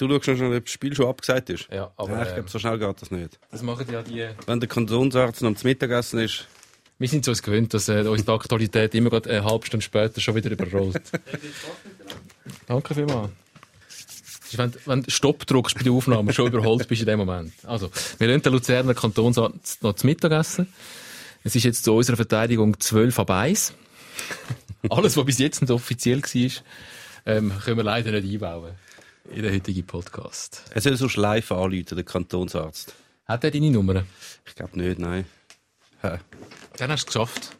Du schaust schon schnell, ob das Spiel schon abgesagt ist. Ja, aber ja, ich ähm, glaube, so schnell geht das nicht. das machen ja die... Wenn der Kantonsarzt noch zum Mittagessen ist, Wir sind es uns gewöhnt, dass äh, uns die Aktualität immer gerade eine halbe Stunde später schon wieder überrollt. Danke vielmals. Wenn, wenn du Stopp drückst bei der Aufnahme, schon überholt bist in dem Moment. Also, wir lassen den Luzerner Kantonsarzt noch zu Mittagessen. Es ist jetzt zu unserer Verteidigung 12 ab 1. Alles, was bis jetzt nicht offiziell war, ähm, können wir leider nicht einbauen. In den heutigen Podcast. er soll so live anrufen, der Kantonsarzt. Hat er deine Nummer? Ich glaube nicht, nein. Hä? Dann hast du es geschafft.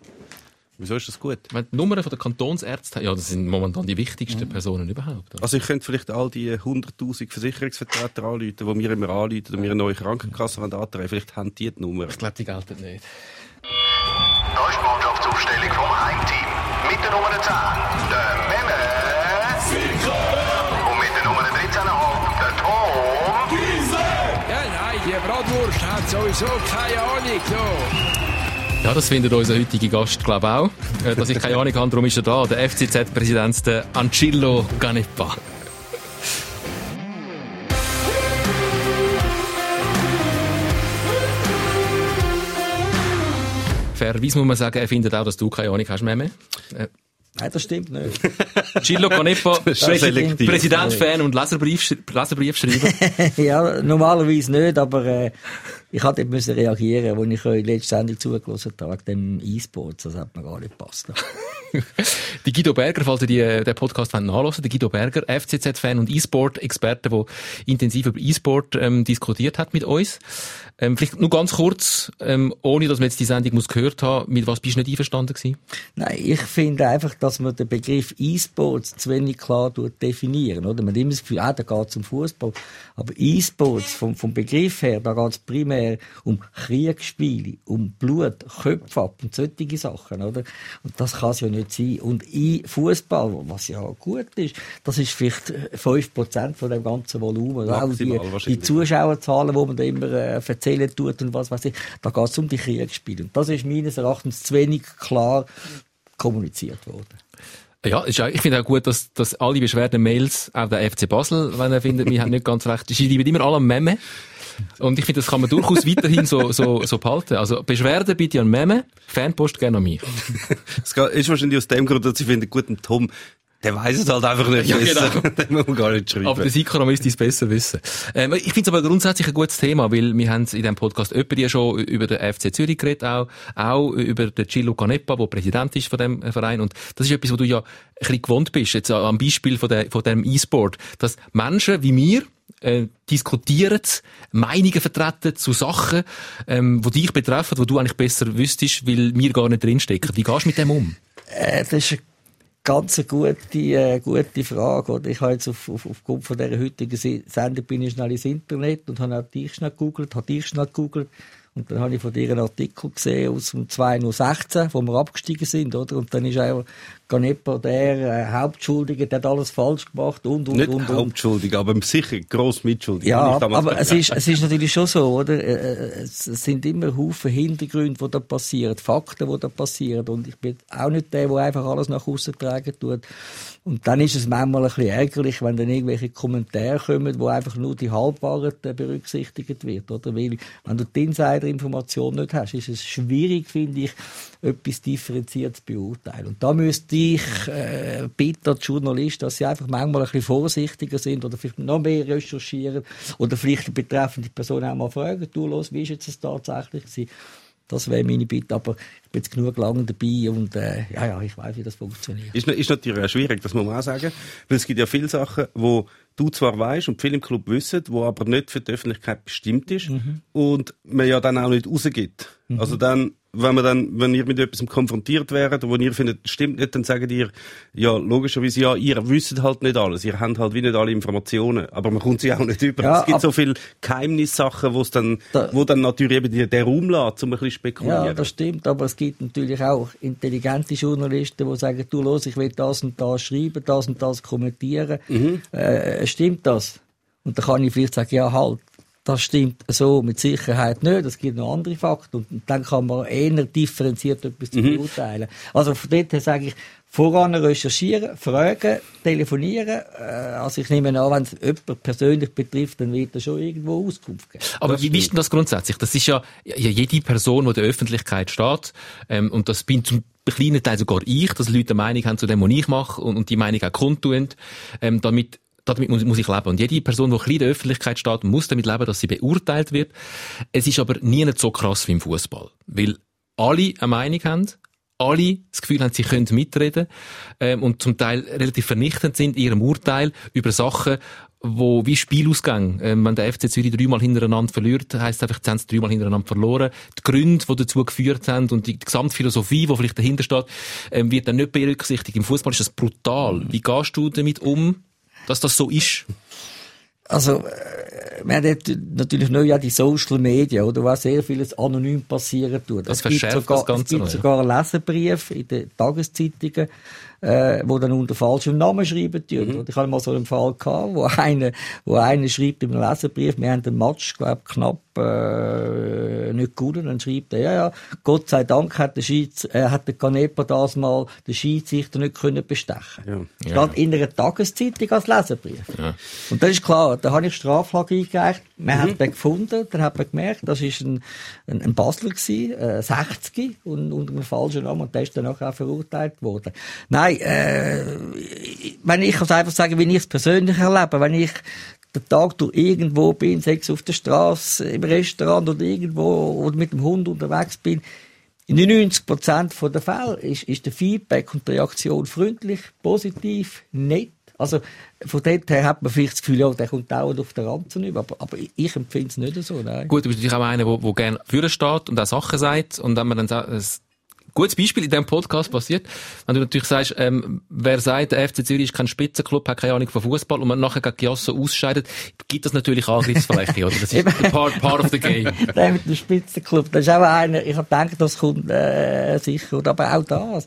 Wieso ist das gut? Wenn die Nummern von der Kantonsärzte, ja, das sind momentan die wichtigsten Personen überhaupt. oder? Also ich könnte vielleicht all die 100'000 Versicherungsvertreter anrufen, die mir immer anrufen und mir eine neue Krankenkasse antreten Vielleicht haben die die Nummer. Ich glaube, die gelten nicht. Da ist die Mannschaftsaufstellung vom Heimteam. Mit der Nummer 10, der sowieso keine Ahnung. So. Ja, das findet unser heutiger Gast, glaube ich, auch. Äh, Dass ich keine Ahnung habe, darum ist er da. Der FCZ-Präsident, der Ancillo Ganepa. Fairerweise muss man sagen, er findet auch, dass du keine Ahnung hast, Meme. Äh, Nein, das stimmt nicht. Cillo Canepa. Präsident, Fan und Leserbrief, Leserbriefschreiber. ja, normalerweise nicht, aber äh, ich hatte müssen reagieren, als ich euch letzte Sendung zugelassen habe, dem E-Sports. Das hat mir gar nicht gepasst. Die Guido Berger, falls ihr die, äh, den Podcast nachhören, der Guido Berger, FCZ-Fan und E-Sport-Experte, der intensiv über E-Sport ähm, diskutiert hat mit uns. Ähm, vielleicht nur ganz kurz, ähm, ohne dass man jetzt die Sendung muss gehört haben, mit was bist du nicht einverstanden gewesen? Nein, ich finde einfach, dass man den Begriff E-Sports zu wenig klar definieren, oder? Man hat immer das Gefühl, ah, da geht es um Fußball. Aber E-Sports, vom, vom Begriff her, da geht es primär um Kriegsspiele, um Blut, Köpfe ab und solche Sachen, oder? Und das kann es ja nicht sein. Und Fußball, was ja gut ist, das ist vielleicht 5% von dem ganzen Volumen. Auch Maximal die, die. Zuschauerzahlen, die man da immer äh, erzählen tut und was weiß ich, da geht es um die Kriegsspiele. Und das ist meines Erachtens zu wenig klar kommuniziert worden. Ja, ich finde auch gut, dass, dass alle Beschwerden Mails, auch der FC Basel, wenn er findet, wir haben nicht ganz recht, sie schreiben immer alle Meme. Und ich finde, das kann man durchaus weiterhin so, so, so behalten. Also, Beschwerden bitte an Meme, Fanpost gerne an mich. Es ist wahrscheinlich aus dem Grund, dass ich finde, guten Tom, der weiß es halt einfach nicht Ja, besser. genau. Den muss man gar nicht schreiben. Aber der Sikora müsste es besser wissen. Ähm, ich finde es aber grundsätzlich ein gutes Thema, weil wir haben in diesem Podcast öppe ja schon über den FC Zürich geredet, auch, auch über den Gillo Canepa, der Präsident ist von dem Verein. Und das ist etwas, wo du ja ein bisschen gewohnt bist, jetzt am Beispiel von, der, von dem E-Sport, dass Menschen wie wir, äh, diskutieren, Meinungen vertreten zu Sachen, ähm, die dich betreffen, wo du eigentlich besser wüsstest, weil wir gar nicht drinstecken. Wie gehst du mit dem um? Äh, das ist eine ganz gute, äh, gute Frage. Oder? Ich habe jetzt auf, auf, aufgrund von dieser heutigen Se- Sendung bin ich schnell ins Internet und habe auch dich schnell gegoogelt, habe dich schnell gegoogelt. Und dann habe ich von dir einen Artikel gesehen aus dem 2016, wo wir abgestiegen sind, oder? Und dann ist auch Ganepa der äh, Hauptschuldige, der hat alles falsch gemacht und, und, nicht und, und. hauptschuldig, aber sicher gross mitschuldig. Ja, aber es ist, es ist natürlich schon so, oder? Äh, äh, Es es sind immer Haufen Hintergründe, die da passieren, Fakten, die da passieren. Und ich bin auch nicht der, der einfach alles nach außen tragen tut. Und dann ist es manchmal ein bisschen ärgerlich, wenn dann irgendwelche Kommentare kommen, wo einfach nur die Halbwahrheit äh, berücksichtigt wird, oder? Weil, wenn du die Insider-Information nicht hast, ist es schwierig, finde ich, etwas differenziert zu beurteilen. Und da müsste ich äh, bitten, die Journalisten, dass sie einfach manchmal ein bisschen vorsichtiger sind oder vielleicht noch mehr recherchieren oder vielleicht die betreffende Person auch mal fragen, du, los, wie ist jetzt das tatsächlich gewesen? Das wäre meine Bitte, aber ich bin jetzt genug lange dabei und äh, ja, ja, ich weiß, wie das funktioniert. Ist, ist natürlich auch schwierig, das muss man auch sagen. Weil es gibt ja viele Sachen, wo du zwar weißt und viele im Club wissen, wo aber nicht für die Öffentlichkeit bestimmt ist und man ja dann auch nicht rausgibt. Also dann, wenn man dann, wenn ihr mit etwas konfrontiert werdet, wo ihr findet, stimmt nicht, dann sagen ihr, ja, logischerweise, ja, ihr wisst halt nicht alles, ihr habt halt wie nicht alle Informationen, aber man kommt sie auch nicht über. Ja, es gibt so viele Geheimnissachen, wo es dann, Da- wo dann natürlich eben die- der Raum lässt, um ein bisschen spekulieren. Ja, das stimmt, aber es gibt natürlich auch intelligente Journalisten, die sagen, du los, ich will das und das schreiben, das und das kommentieren. Äh, stimmt das? Und dann kann ich vielleicht sagen, ja halt, das stimmt so mit Sicherheit nicht. Es gibt noch andere Fakten. Und dann kann man eher differenziert etwas mhm. beurteilen. Also von dort her sage ich, voran recherchieren, fragen, telefonieren. Äh, also ich nehme an, wenn es jemand persönlich betrifft, dann wird er schon irgendwo Auskunft geben. Aber das wie ist denn das grundsätzlich? Das ist ja, ja jede Person, die in der Öffentlichkeit steht, ähm, und das bin zum kleinen Teil sogar ich, dass Leute eine Meinung haben zu dem, was ich mache und, und die Meinung auch kundtun, ähm, damit damit muss, ich leben. Und jede Person, die ein bisschen in der Öffentlichkeit steht, muss damit leben, dass sie beurteilt wird. Es ist aber nie nicht so krass wie im Fußball. Weil alle eine Meinung haben, alle das Gefühl haben, sie können mitreden ähm, und zum Teil relativ vernichtend sind in ihrem Urteil über Sachen, wo wie Spielausgang, ähm, wenn der FC Zürich dreimal hintereinander verliert, heisst einfach, sie haben es dreimal hintereinander verloren. Die Gründe, die dazu geführt haben und die Gesamtphilosophie, die vielleicht dahinter steht, ähm, wird dann nicht berücksichtigt. Im Fußball ist das brutal. Wie gehst du damit um, dass das so ist? Also, äh, wir haben natürlich neu ja die Social Media, oder, wo sehr vieles anonym passieren tut. Das es verschärft sogar, das Ganze. Es gibt sogar einen Leserbrief in den Tageszeitungen, äh, wo dann unter falschem Namen schreiben tun. Mhm. Ich hatte mal so einen Fall gehabt, wo einer, wo einer schreibt im Leserbrief, wir haben den Match, glaub, knapp, äh, nicht gut, und dann schreibt er, ja, ja, Gott sei Dank hat der Schieds, äh, hat der Canepa das mal den Schiedsrichter nicht können bestechen. Ja. Steht in einer Tageszeitung als Leserbrief. Ja. Und das ist klar, da habe ich Straflage eingereicht, man mhm. hat den gefunden, dann hat man gemerkt, das ist ein, ein, ein Basler gewesen, äh, 60 und unter einem falschen Namen, und der ist dann auch verurteilt worden. Nein, Nein, äh, wenn ich kann einfach sagen, wie ich es persönlich erlebe, wenn ich den Tag durch irgendwo bin, sei es auf der Straße, im Restaurant oder irgendwo oder mit dem Hund unterwegs bin, in 90 Prozent der Fälle ist, ist der Feedback und die Reaktion freundlich, positiv, nett. Also, von dort her hat man vielleicht das Gefühl, ja, der kommt dauernd auf der Ranzen über. Aber, aber ich empfinde es nicht so, nein. Gut, du bist natürlich auch einer, der, der gerne führen steht und auch Sachen sagt. Und wenn man dann sagt, gutes Beispiel in diesem Podcast passiert, wenn du natürlich sagst, ähm, wer sagt, der FC Zürich ist kein Spitzenclub, hat keine Ahnung von Fußball und man nachher gegen Giasso ausscheidet, gibt das natürlich Angriffsfläche, oder? Das ist part, part of the game. der mit dem Spitzenclub, das ist auch einer, ich habe gedacht, das kommt äh, sicher, aber auch das.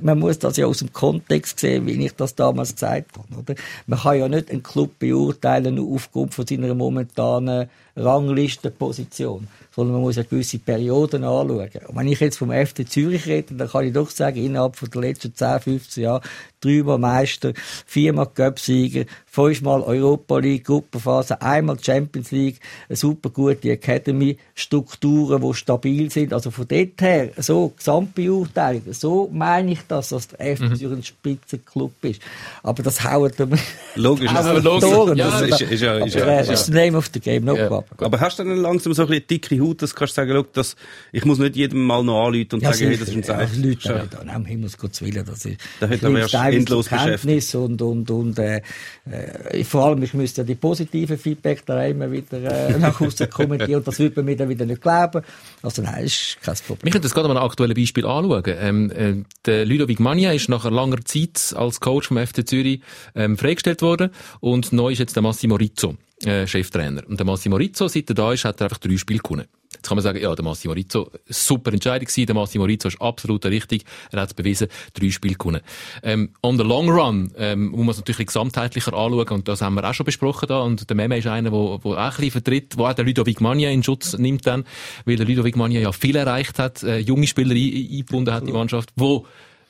Man muss das ja aus dem Kontext sehen, wie ich das damals gesagt habe, oder? Man kann ja nicht einen Club beurteilen nur aufgrund von seiner momentanen Ranglistenposition sondern man muss ja gewisse Perioden anschauen. Und wenn ich jetzt vom FC Zürich rede, dann kann ich doch sagen, innerhalb von der letzten 10, 15 Jahre dreimal Meister, viermal Cup-Sieger, fünfmal Europa League, Gruppenphase, einmal Champions League, eine super gute Academy, Strukturen, die stabil sind. Also von dort her, so Gesamtbeurteilung, so meine ich das, dass der FC mhm. Zürich ein Spitzenclub ist. Aber das haut mir Logisch, aber logisch. Ja, das ist, ist, ja, ist, ja, ist, ist the name of the game, no ja. Aber hast du dann langsam so ein bisschen dicke Haut, dass du kannst sagen, look, das, ich muss nicht jedem mal noch anrufen und ja, sagen, hey, das ist ein Zeichen. Ja, Leute, ja. da, um Himmels Gottes Willen, das ist, da hätte man ja endlos Kenntnis und, und, und, äh, äh, vor allem, ich müsste ja die positiven Feedback da immer wieder, äh, nach außen kommentieren und das würde man mir dann wieder nicht glauben. Also nein, ist kein Problem. Wir können das gerade mal ein aktuelles Beispiel anschauen. Ähm, äh, der Ludovic Mania ist nach einer langen Zeit als Coach vom FC Zürich ähm, freigestellt worden und neu ist jetzt der Massimo Rizzo. Äh, Cheftrainer. Und der Massimo Rizzo, seit er da ist, hat er einfach drei Spiele gewonnen. Jetzt kann man sagen, ja, der Massimo Rizzo, super Entscheidung gewesen. Der Massimo Rizzo ist absolut richtig. Er hat es bewiesen, drei Spiele gewonnen. Ähm, on the long run, ähm, muss man es natürlich gesamtheitlicher anschauen. Und das haben wir auch schon besprochen da. Und der Meme ist einer, der, der auch ein bisschen vertritt, wo auch der Ludovic Magna in Schutz nimmt dann. Weil der Ludovic Magna ja viel erreicht hat, äh, junge Spieler eingebunden hat in die Mannschaft, wo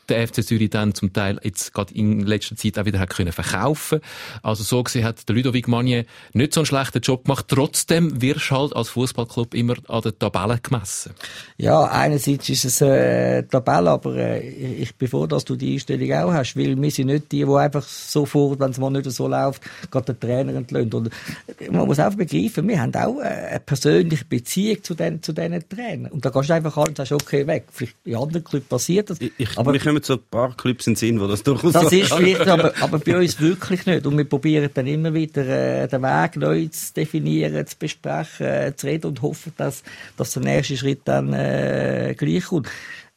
der FC Zürich dann zum Teil jetzt gerade in letzter Zeit auch wieder hat können verkaufen. Also so gesehen hat der Ludovic Magnier nicht so einen schlechten Job gemacht. Trotzdem wirst du halt als Fußballclub immer an der Tabelle gemessen. Ja, einerseits ist es äh, Tabelle, aber äh, ich bin froh, dass du die Einstellung auch hast, weil wir sind nicht die, die einfach sofort, wenn es mal nicht so läuft, gerade den Trainer entlöhnt. Und man muss auch begreifen, wir haben auch äh, eine persönliche Beziehung zu den, zu diesen Trainern. Und da gehst du einfach an und sagst, okay, weg. Vielleicht in anderen Clubs passiert das. Ich, aber kommen so ein paar Clubs in den Sinn, wo das durchaus Das ist vielleicht, aber, aber bei uns wirklich nicht. Und wir probieren dann immer wieder äh, den Weg neu zu definieren, zu besprechen, äh, zu reden und hoffen, dass, dass der nächste Schritt dann äh, gleich kommt.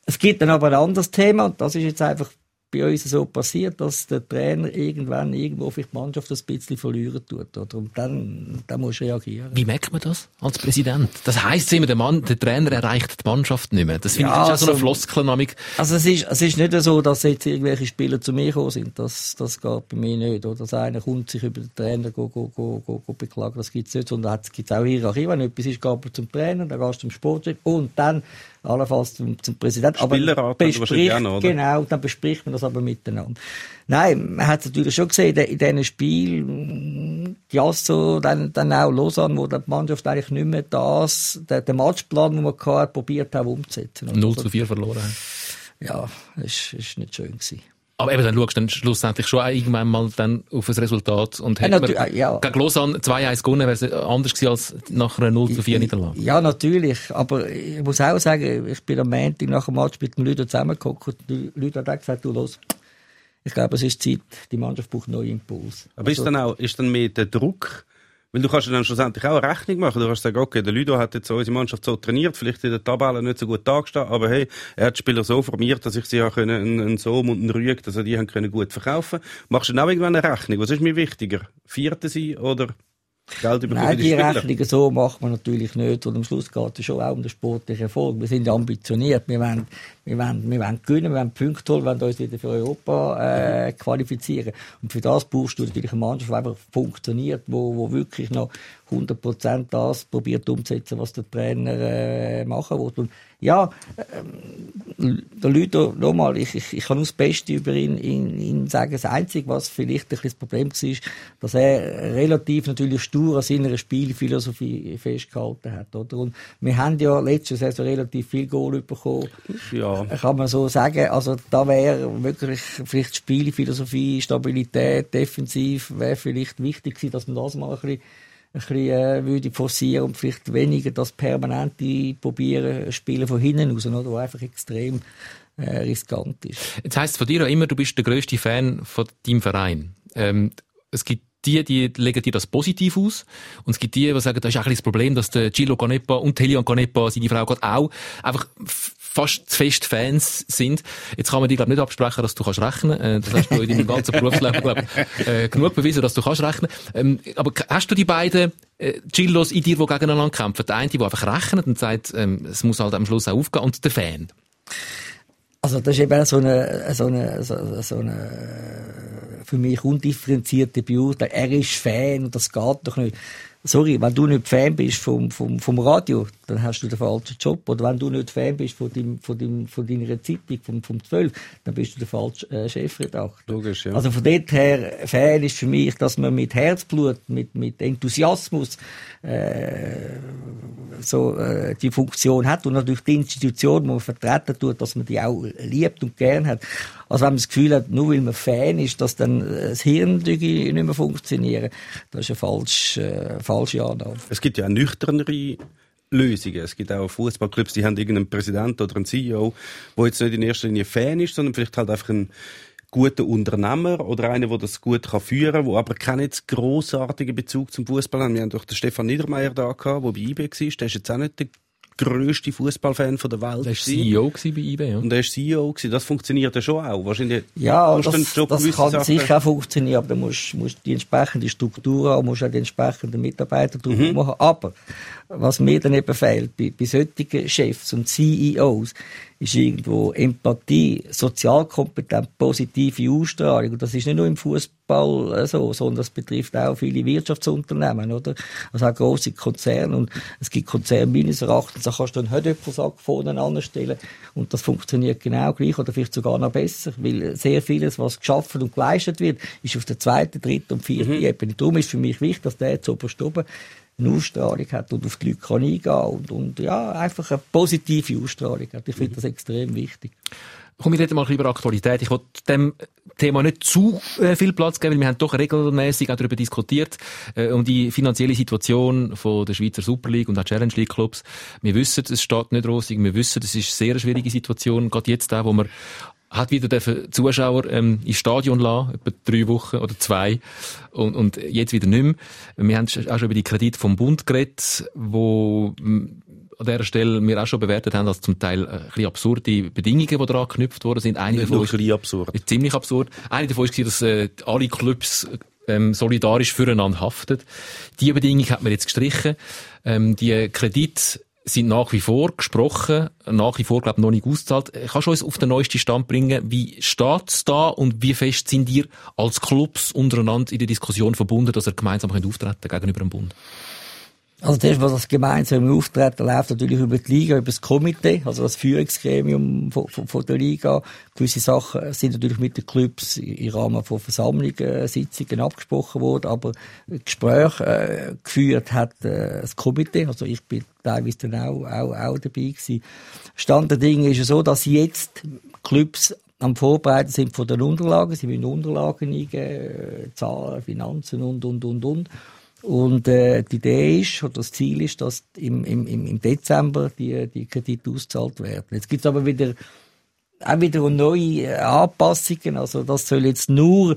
Es gibt dann aber ein anderes Thema und das ist jetzt einfach bei uns so passiert, dass der Trainer irgendwann irgendwo vielleicht die Mannschaft ein bisschen verlieren tut. Oder? Und dann, dann muss reagieren. Wie merkt man das als Präsident? Das heisst immer, der, Mann, der Trainer erreicht die Mannschaft nicht mehr. Das finde Ja, ich ist auch so eine also- Floskelnamik. Also es ist, es ist nicht so, dass jetzt irgendwelche Spieler zu mir gekommen sind. Das, das geht bei mir nicht. Oder dass einer kommt, sich über den Trainer go, go, go, go, go beklagen. Das gibt es nicht. Sondern es gibt auch Hierarchie. Wenn etwas ist, geht man zum Trainer, dann gehst du zum Sportchef und dann allenfalls zum, zum Präsidenten. Wahrscheinlich bespricht, auch noch, oder? genau, dann bespricht man das aber miteinander. Nein, man hat es natürlich schon gesehen, in diesen Spielen, Jasso, dann, dann auch Lausanne, wo die Mannschaft eigentlich nicht mehr das, den, den Matchplan, den man hatte, probiert hat umzusetzen. 0 zu 4 verloren haben. Ja, ist, ist nicht schön gewesen. Aber eben, dann schaust du dann schlussendlich schon irgendwann mal dann auf das Resultat. Und hätte man natür- ja. gegen Lausanne 2-1 gewonnen, wäre es anders gewesen als nach einer 0 zu 4 Niederlage. Ja, natürlich. Aber ich muss auch sagen, ich bin am Montag nach dem Match mit den Leuten zusammengeguckt und die Leute haben auch gesagt, du los, ich glaube, es ist Zeit, die Mannschaft braucht neue Impuls. Aber ist dann auch, ist dann mehr der Druck, weil du kannst ja dann schlussendlich auch eine Rechnung machen. Du kannst sagen, okay, der Ludo hat jetzt unsere Mannschaft so trainiert, vielleicht in der Tabelle nicht so gut dargestanden, aber hey, er hat die Spieler so formiert, dass ich sie auch können, einen, einen Sohm und einen Rüeg, dass er die haben können gut verkaufen. Machst du dann auch irgendwann eine Rechnung? Was ist mir wichtiger? Vierte sein oder Geld bekommen Nein, die die? Rechnungen so macht man natürlich nicht. Und am Schluss geht es schon auch um den sportlichen Erfolg. Wir sind ja ambitioniert. Wir wollen, wir wollen, wir wollen gewinnen, wir wollen Punkte holen, wir wollen uns wieder für Europa äh, qualifizieren. Und für das brauchst du natürlich eine Mannschaft, die einfach funktioniert, wo, wo wirklich noch 100% das probiert umzusetzen, was der Trainer äh, machen will. Und ja, ähm, der Leute, nochmal, ich, ich, ich kann nur das Beste über ihn, ihn, ihn sagen. Das Einzige, was vielleicht ein bisschen das Problem war, dass er relativ natürlich stur an seiner Spielphilosophie festgehalten hat. Oder? Und wir haben ja letztes Saison relativ viel Goal bekommen. Ja. Kann man so sagen. Also da wäre wirklich vielleicht Spielphilosophie, Stabilität, defensiv, wäre vielleicht wichtig gewesen, dass man das mal ein bisschen ein bisschen äh, würde forcieren und vielleicht weniger das permanente probieren, Spielen von hinten raus, oder, einfach extrem äh, riskant ist. Jetzt heisst es von dir auch immer, du bist der grösste Fan von deinem Verein. Ähm, es gibt die, die legen dir das positiv aus. Und es gibt die, die sagen, das ist eigentlich das Problem, dass der Gilo Canepa und Telion Canepa, seine Frau gerade auch, einfach fast zu fest Fans sind. Jetzt kann man dir, glaube nicht absprechen, dass du kannst rechnen. Äh, das hast du in deinem ganzen Berufsleben, glaube äh, genug bewiesen, dass du kannst rechnen. Ähm, aber hast du die beiden äh, Gillos in dir, die gegeneinander kämpfen? Der eine, der einfach rechnet und sagt, ähm, es muss halt am Schluss auch aufgehen, und der Fan. Also das ist eben so eine, so eine, so, so eine für mich undifferenzierte Beurteilung. Er ist Fan und das geht doch nicht. Sorry, wenn du nicht Fan bist vom, vom, vom Radio, dann hast du den falschen Job. Oder wenn du nicht Fan bist von, deinem, von, deinem, von deiner Zeitung, vom, vom 12, dann bist du der falsche äh, Chefredakteur. Logisch, ja. Also von dort her, Fan ist für mich, dass man mit Herzblut, mit, mit Enthusiasmus äh, so äh, die Funktion hat und natürlich die Institution, die man vertreten tut, dass man die auch liebt und gern hat. Also wenn man das Gefühl hat, nur weil man Fan ist, dass dann äh, das Hirn nicht mehr funktioniert, das ist eine falsche, äh, falsche Annahme. Es gibt ja nüchternere Lösungen. Es gibt auch Fußballclubs, die haben irgendeinen Präsidenten oder einen CEO, der jetzt nicht in erster Linie Fan ist, sondern vielleicht halt einfach ein guter Unternehmer oder einer, der das gut kann führen kann, der aber keinen jetzt grossartigen Bezug zum Fußball hat. Wir haben doch den Stefan Niedermeyer da gehabt, der bei IB war. Der ist jetzt auch nicht der grösste Fußballfan von der Welt. Der war. CEO bei IB, ja. Und er war CEO. Gewesen. Das funktioniert ja schon auch. Wahrscheinlich Ja, musst du das, das kann Sachen- sicher auch funktionieren, aber dann musst du die entsprechende Struktur haben, musst auch die entsprechenden Mitarbeiter drauf Mhm. machen. Aber was mir dann eben fehlt, bei, bei solchen Chefs und CEOs, ist irgendwo Empathie, Sozialkompetenz, positive Ausstrahlung. Und das ist nicht nur im Fußball äh, so, sondern das betrifft auch viele Wirtschaftsunternehmen, oder? Also auch grosse Konzerne. Und es gibt Konzerne meines Erachtens, da kannst du einen Hödöpfelsack vorne anstellen und das funktioniert genau gleich oder vielleicht sogar noch besser, weil sehr vieles, was geschaffen und geleistet wird, ist auf der zweiten, dritten und vierten Ebene. Darum ist für mich wichtig, dass der zu oberst oben eine Ausstrahlung hat und auf die Leute kann eingehen und, und ja, einfach eine positive Ausstrahlung hat. Ich finde das extrem wichtig. Komm, wir reden mal über Aktualität. Ich wollte dem Thema nicht zu äh, viel Platz geben, weil wir haben doch regelmäßig auch darüber diskutiert, äh, um die finanzielle Situation von der Schweizer Super League und auch Challenge League Clubs. Wir wissen, es steht nicht rosig, wir wissen, es ist eine sehr schwierige Situation, gerade jetzt auch, wo man hat wieder dürfen Zuschauer ähm, ins Stadion lassen, etwa drei Wochen oder zwei, und, und jetzt wieder nicht mehr. Wir haben auch schon über die Kredit vom Bund geredet, wo an dieser Stelle wir auch schon bewertet haben, als zum Teil äh, ein bisschen absurde Bedingungen, die daran geknüpft worden sind. Eine Nicht davon nur ist, absurd. ziemlich absurd. Eine davon war, dass äh, alle Clubs ähm, solidarisch füreinander haften. Die Bedingung hat man jetzt gestrichen. Ähm, die Kredite sind nach wie vor gesprochen, nach wie vor, glaube ich, noch nicht ausgezahlt. Kannst du uns auf den neuesten Stand bringen? Wie steht es da und wie fest sind ihr als Clubs untereinander in der Diskussion verbunden, dass ihr gemeinsam könnt auftreten gegenüber dem Bund? Also das, was das gemeinsame Auftreten läuft natürlich über die Liga, über das Komitee, also das Führungsgremium von, von, von der Liga. Gewisse Sachen sind natürlich mit den Clubs im Rahmen von Versammlungen, Sitzungen abgesprochen worden, aber Gespräche äh, geführt hat äh, das Komitee. Also ich bin teilweise dann auch, auch, auch dabei gewesen. Stand der Dinge ist ja so, dass jetzt Clubs am Vorbereiten sind von den Unterlagen. Sie müssen Unterlagen eingeben, äh, Zahlen, Finanzen und, und, und, und. Und äh, die Idee ist, oder das Ziel ist, dass im, im, im Dezember die, die Kredite ausgezahlt werden. Jetzt gibt's aber wieder auch wieder neue äh, Anpassungen. Also das soll jetzt nur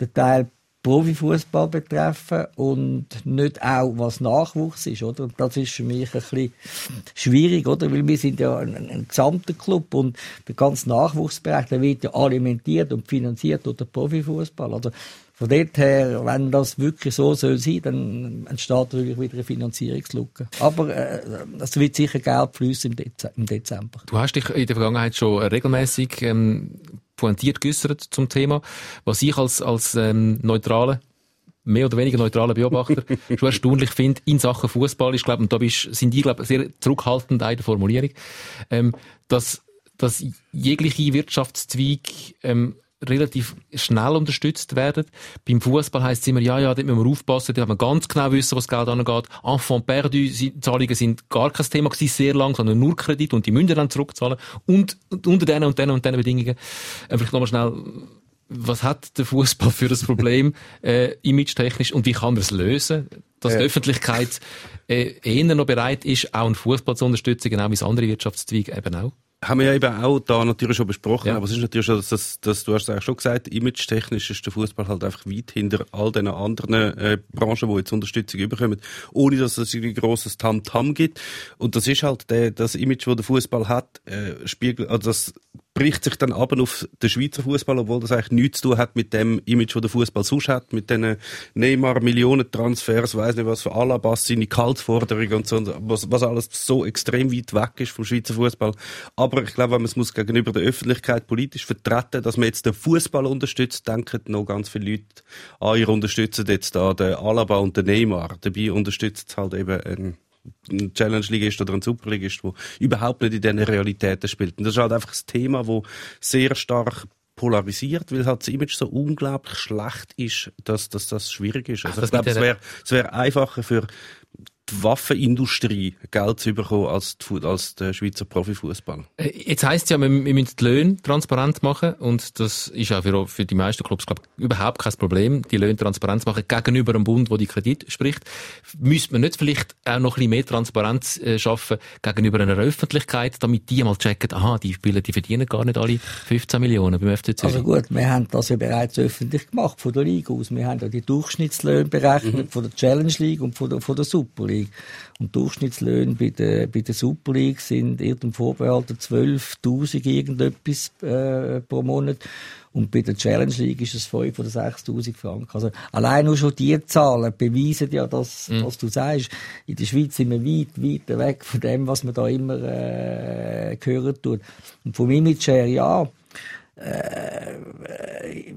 den Teil Profifußball betreffen und nicht auch was Nachwuchs ist, oder? Und das ist für mich ein bisschen schwierig, oder? Weil wir sind ja ein, ein gesamter Club und der ganze Nachwuchsbereich, der wird ja alimentiert und finanziert durch den Profifußball. Also von dort her, wenn das wirklich so soll sein, dann entsteht natürlich wieder eine Finanzierungslücke. Aber äh, es wird sicher Geld fließen im, Dez im Dezember. Du hast dich in der Vergangenheit schon regelmäßig ähm, pointiert geäussert zum Thema, was ich als, als ähm, neutrale mehr oder weniger neutraler Beobachter schon erstaunlich finde in Sachen Fußball ist, glaube und da bist, sind die glaube sehr zurückhaltend in der Formulierung, ähm, dass, dass jegliche Wirtschaftszweig ähm, relativ schnell unterstützt werden. Beim Fußball heisst es immer, ja, ja, da müssen wir aufpassen, da haben wir ganz genau wissen, was Geld angeht. Enfant perdu, Zahlungen sind gar kein Thema gewesen, sehr lang, sondern nur Kredit und die müssen dann zurückzahlen. Und, und unter diesen und diesen und diesen Bedingungen. Äh, vielleicht nochmal schnell, was hat der Fußball für das Problem, äh, image-technisch, und wie kann er es lösen? Dass die Öffentlichkeit äh, eher noch bereit ist, auch einen Fußball zu unterstützen, genau wie es andere Wirtschaftszweige eben auch haben wir ja eben auch da natürlich schon besprochen, ja. aber es ist natürlich schon, dass, dass, dass du hast es eigentlich schon gesagt, image-technisch ist der Fußball halt einfach weit hinter all den anderen äh, Branchen, die jetzt Unterstützung überkommen, ohne dass es ein grosses Tam-Tam gibt. Und das ist halt der, das Image, das der Fußball hat, äh, spiegelt, also das bricht sich dann ab auf den Schweizer Fußball, obwohl das eigentlich nichts zu tun hat mit dem Image, das der Fußball sonst hat, mit den Neymar Millionen-Transfers, weiß nicht was für Alabas, seine Kaltforderungen und so, was, was alles so extrem weit weg ist vom Schweizer Fußball. Aber ich glaube, wenn man es muss gegenüber der Öffentlichkeit politisch vertreten, dass man jetzt den Fußball unterstützt, denken noch ganz viele Leute, ah, ihr unterstützt jetzt da den Alaba und den Neymar. Dabei unterstützt es halt eben ein Challenge League ist oder ein Superligist, wo überhaupt nicht in diesen Realitäten spielt. Und das ist halt einfach ein Thema, wo sehr stark polarisiert, weil halt das Image so unglaublich schlecht ist, dass, dass das schwierig ist. Also Ach, ich glaube, es wäre wär einfacher für die Waffenindustrie Geld zu bekommen als, die, als der Schweizer Profifußball. Äh, jetzt heisst ja, wir, wir müssen die Löhne transparent machen und das ist auch für, für die meisten Clubs glaub, überhaupt kein Problem, die Löhne transparent zu machen gegenüber einem Bund, wo die Kredit spricht. Müsste man nicht vielleicht auch noch ein bisschen mehr Transparenz äh, schaffen gegenüber einer Öffentlichkeit, damit die mal checken, aha, die Spieler, die verdienen gar nicht alle 15 Millionen beim FC Zürich. Also gut, wir haben das ja bereits öffentlich gemacht von der Liga aus. Wir haben ja die Durchschnittslöhne berechnet mhm. von der Challenge League und von der, von der Super League. League. Und Durchschnittslöhne bei der, bei der Super League sind irgendeinem Vorbehalten 12.000 irgendetwas äh, pro Monat. Und bei der Challenge League ist es 5 oder 6.000 Franken. Also allein nur schon die Zahlen beweisen ja das, mhm. was du sagst. In der Schweiz sind wir weit, weit weg von dem, was man da immer äh, hören tut. Und vom Image her, ja, äh, äh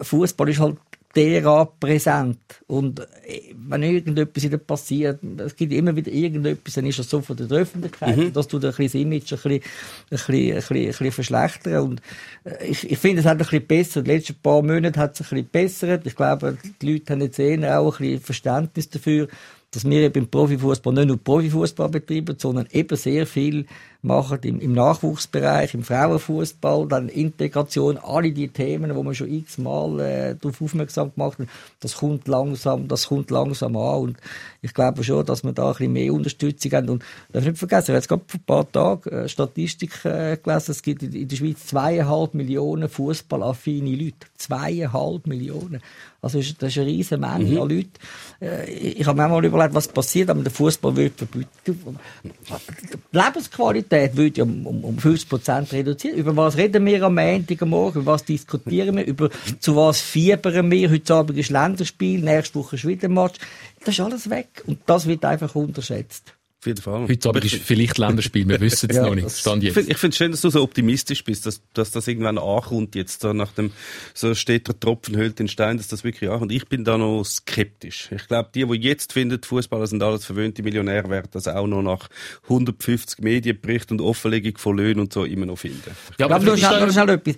Fußball ist halt derart präsent. Und äh, wenn irgendetwas wieder passiert, es gibt immer wieder irgendetwas, dann ist das so von der Öffentlichkeit, mhm. dass du ein bisschen das Image ein bisschen, ein bisschen, ein bisschen, ein bisschen verschlechtern. Und äh, ich, ich finde, es hat ein bisschen besser. Die letzten paar Monate hat es ein bisschen bessert. Ich glaube, die Leute haben jetzt eher auch ein bisschen Verständnis dafür, dass wir eben im Profifußball nicht nur Profifußball betreiben, sondern eben sehr viel machen im, im Nachwuchsbereich, im Frauenfußball, dann Integration, alle die Themen, wo man schon x-mal äh, darauf aufmerksam gemacht hat, das kommt langsam, das kommt langsam an und ich glaube schon, dass wir da ein bisschen mehr Unterstützung haben und darf nicht vergessen, ich habe jetzt gerade vor ein paar Tagen äh, Statistik äh, gelesen, es gibt in der Schweiz zweieinhalb Millionen fußballaffine Leute, zweieinhalb Millionen. Also das ist eine riesige Menge an Leuten. Äh, Ich habe mir mal überlegt, was passiert, wenn man den Fußball wird verbieten. Die Lebensqualität wird ja um, um, um 50 Prozent reduziert. Über was reden wir am Montag am Morgen? Über was diskutieren wir? Über zu was fiebern wir? Heute Abend ist Länderspiel, nächste Woche ist wieder Match. Das ist alles weg. Und das wird einfach unterschätzt. Auf jeden Fall. Heute Abend ist vielleicht Länderspiel, wir wissen es Ja, noch nicht. Stand Ich jetzt. finde ich find's schön, dass du so optimistisch bist, dass, dass das irgendwann ankommt, jetzt so nach dem, so steht der Tropfen hüllt den Stein, dass das wirklich ankommt. Ich bin da noch skeptisch. Ich glaube, die, die jetzt finden, Fußballer sind alles verwöhnte Millionäre, werden das auch noch nach 150 Medienberichten und Offenlegung von Löhnen und so immer noch finden. Ja, Aber nur vielleicht schnell, nur schnell etwas.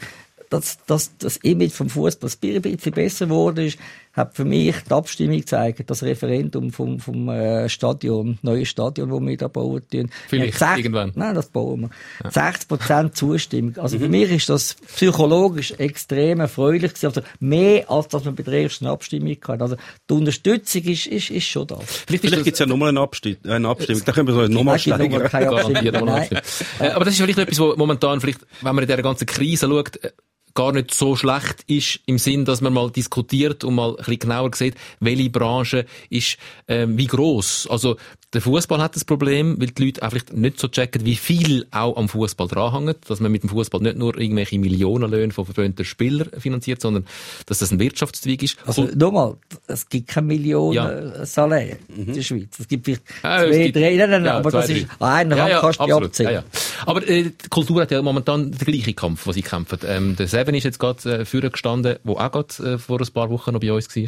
Dass, dass das Image vom Fußball ein bisschen besser geworden ist, hat für mich die Abstimmung gezeigt, das Referendum vom, vom äh, Stadion, neue Stadion, wo wir da bauen tun. Vielleicht, Ja, sech- irgendwann. Nein, das bauen wir. 60 Prozent Zustimmung. Also für mich ist das psychologisch extrem erfreulich gewesen. Also mehr, als dass man bei der ersten Abstimmung hatte. Also die Unterstützung ist, ist, ist schon da. Vielleicht Vielleicht das- gibt's ja nochmal eine, Abstimmung, eine Abstimmung, da können wir so nochmal gibt steigern. keine Garantiert Abstimmung. Nein. Äh, Aber das ist vielleicht etwas, wo momentan vielleicht, wenn man in dieser ganzen Krise schaut, äh, gar nicht so schlecht ist, im Sinn, dass man mal diskutiert und mal ein bisschen genauer sieht, welche Branche ist ähm, wie groß. Also der Fußball hat das Problem, weil die Leute auch vielleicht nicht so checken, wie viel auch am Fußball dranhängt, dass man mit dem Fußball nicht nur irgendwelche Millionenlöhne von verwöhnten Spielern finanziert, sondern dass das ein Wirtschaftszweig ist. Also, Und- nochmal, es gibt keine Millionen Ja. Salär in der Schweiz. Es gibt vielleicht Ja, es zwei, gibt- drei, nein, nein, ja, aber zwei, das drei. ist, einer Ja, ja, kannst du die absolut. abziehen. Ja, ja. Aber äh, die Kultur hat ja momentan den gleichen Kampf, den sie kämpfen. Ähm, der Seven ist jetzt gerade äh, gestanden, wo auch gerade äh, vor ein paar Wochen noch bei uns war.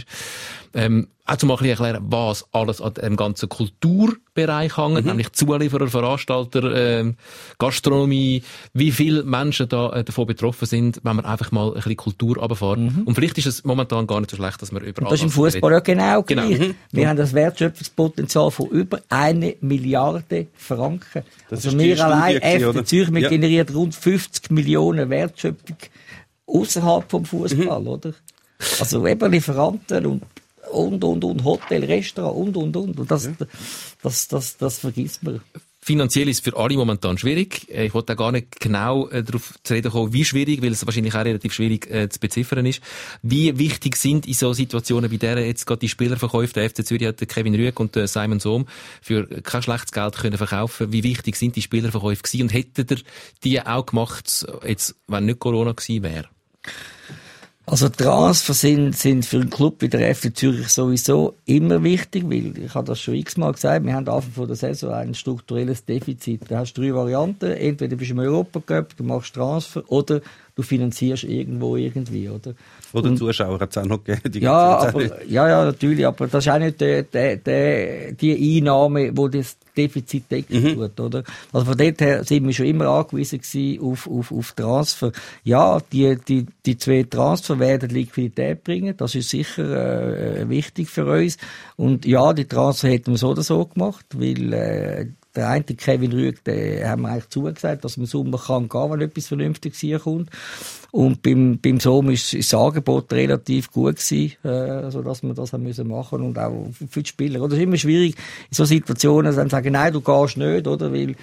Ähm, auch zum mal ein bisschen erklären, was alles an dem ganzen Kulturbereich hängt, nämlich Zulieferer, Veranstalter, ähm, Gastronomie, wie viele Menschen da äh, davon betroffen sind, wenn man einfach mal ein bisschen Kultur runterfährt. Und vielleicht ist es momentan gar nicht so schlecht, dass man über Das ist im Fußball ja genau Genau. gleich. Wir haben das Wertschöpfungspotenzial von über eine Milliarde Franken. Das also wir allein, FC? Zürich, wir Ja. generieren rund 50 Millionen Wertschöpfung außerhalb vom Fußball, Mhm. oder? Also eben Lieferanten und und und und Hotel, Restaurant und und und und das das das das vergisst man. Finanziell ist für alle momentan schwierig. Äh, Ich wollte auch gar nicht genau äh, darauf zu reden kommen, wie schwierig, weil es wahrscheinlich auch relativ schwierig äh, zu beziffern ist. Wie wichtig sind in so Situationen wie der jetzt gerade die Spielerverkäufe, der FC Zürich hat Kevin Rüegg und den Simon Sohm für kein schlechtes Geld können verkaufen. Wie wichtig sind die Spielerverkäufe gewesen und hättet ihr die auch gemacht, jetzt, wenn nicht Corona gewesen wäre? Also Transfer sind, sind für einen Club wie der FC Zürich sowieso immer wichtig, weil ich habe das schon x-mal gesagt, wir haben Anfang von der Saison ein strukturelles Defizit. Da hast du drei Varianten, entweder bist du im Europacup, du machst Transfer oder du finanzierst irgendwo irgendwie, oder? Oder Zuschauer hat es auch noch gegeben. die Ja, ganze Zeit. aber, ja, ja, natürlich, aber das ist auch nicht der, der, der, die Einnahme, wo das Defizit decken tut, oder? Also von dort her sind wir schon immer angewiesen gewesen auf, auf, auf Transfer. Ja, die, die, die zwei Transfer werden Liquidität bringen, das ist sicher äh, wichtig für uns. Und ja, die Transfer hätten wir so oder so gemacht, weil äh, der eine Kevin Rüegg, der haben wir eigentlich zugesagt, dass man im Sommer kann gehen, wenn etwas Vernünftiges hier kommt. Und beim, beim Sommer ist, ist das Angebot relativ gut gewesen, äh, so dass wir das haben müssen machen und auch für die Spieler. Oder es ist immer schwierig, in so Situationen dann sagen, nein, du gehst nicht, oder? Weil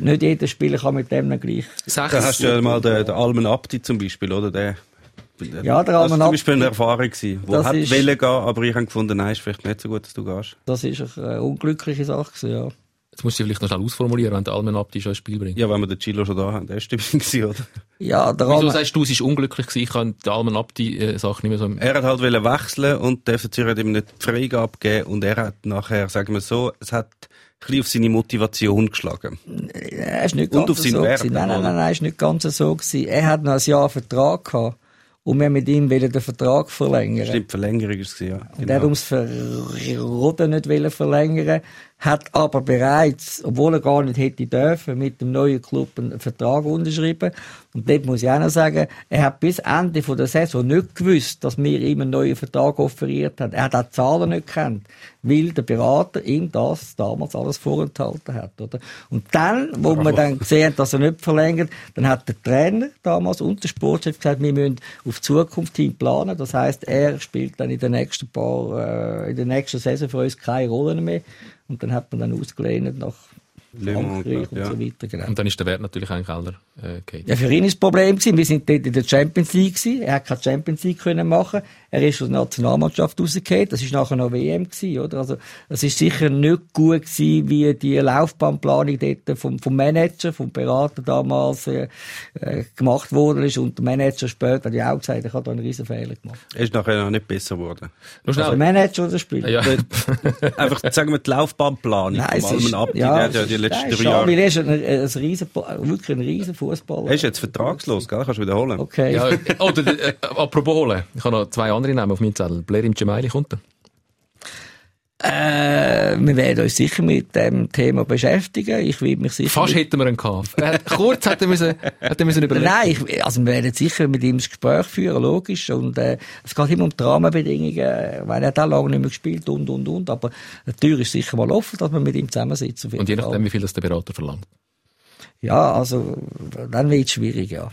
nicht jeder Spieler kann mit dem dann gleich. Da hast du ja mal den, den Almen Abdi zum Beispiel, oder? Der, Ja, der das Almen ist zum Beispiel Abdi- eine Erfahrung gewesen, wo Das hat ist- wollen gehen, aber ich habe gefunden, nein, ist vielleicht nicht so gut, dass du gehst. Das ist eine unglückliche Sache ja. Jetzt musst du vielleicht noch schnell ausformulieren, wenn der Almen Abdi schon ins Spiel bringt. Ja, wenn wir den Chilo schon da haben, der ist gewesen, oder? Ja, der Wieso Almen, sagst du, es ist unglücklich gewesen? Ich kann die Almen Abdi-Sache nicht mehr so Er hat halt wollen wechseln und der FC Zürich hat ihm nicht die Freigabe gegeben und er hat nachher, sagen wir so, es hat ein bisschen auf seine Motivation geschlagen. er ist nicht Und ganz auf seinen so Wert, gewesen. Nein, nein, nein, nein, ist nicht ganz so gewesen. Er hat noch ein Jahr Vertrag gehabt. Und wir mit ihm wollen den Vertrag verlängern. Stimmt, Verlängerung ist es gewesen, ja. Und er Genau. hat ums Verroden nicht wollen verlängern, hat aber bereits, obwohl er gar nicht hätte dürfen, mit dem neuen Club einen Vertrag unterschrieben. Und dort muss ich auch noch sagen, er hat bis Ende von der Saison nicht gewusst, dass wir ihm einen neuen Vertrag offeriert haben. Er hat auch die Zahlen nicht gekannt, weil der Berater ihm das damals alles vorenthalten hat, oder? Und dann, wo man dann gesehen hat, dass er nicht verlängert, dann hat der Trainer damals und der Sportchef gesagt, wir müssen auf die Zukunft hin planen. Das heißt, er spielt dann in den nächsten paar, äh, in der nächsten Saison für uns keine Rolle mehr. Und dann hat man dann ausgelehnt nach Frankreich und ja. so weiter. Genau. Und dann ist der Wert natürlich auch in den Keller äh. Ja, für ihn ist das Problem gewesen. Wir sind dort in der Champions League gewesen. Er hat keine Champions League können machen. Er ist aus der Nationalmannschaft rausgefallen, das ist nachher noch WM gewesen, oder? Also, es ist sicher nicht gut gewesen, wie die Laufbahnplanung dort vom, vom Manager, vom Berater damals, äh, äh, gemacht worden ist und der Manager später hat ja auch gesagt, ich habe da einen riesen Fehler gemacht. Er ist nachher noch nicht besser geworden. Nur Also der. Manager oder der Spieler? Ja. Einfach, sagen wir, die Laufbahnplanung Nein, es ist, Abdi, ja, der ja es die ist- letzten nein, drei Jahre. weil er ist ein, ein riesen, wirklich ein riesen Fußballer. Er ist jetzt vertragslos, gell? Kannst du wiederholen. Okay. Ja, oder, äh, apropos holen. Ich habe noch zwei andere Namen auf meinem Zettel. Blair im Gemaili kommt er. Äh, wir werden uns sicher mit dem Thema beschäftigen. Ich will mich sicher. Fast hätten wir einen gehabt. Kurz hätte er müssen, müssen überlegen. Nein, ich, also wir werden sicher mit ihm das Gespräch führen, logisch. Und äh, es geht immer um die Rahmenbedingungen, weil er auch lange nicht mehr gespielt und und und. Aber die Tür ist sicher mal offen, dass wir mit ihm zusammensitzen. Und je Fall. nachdem, wie viel das der Berater verlangt. Ja, also dann wird es schwierig, ja.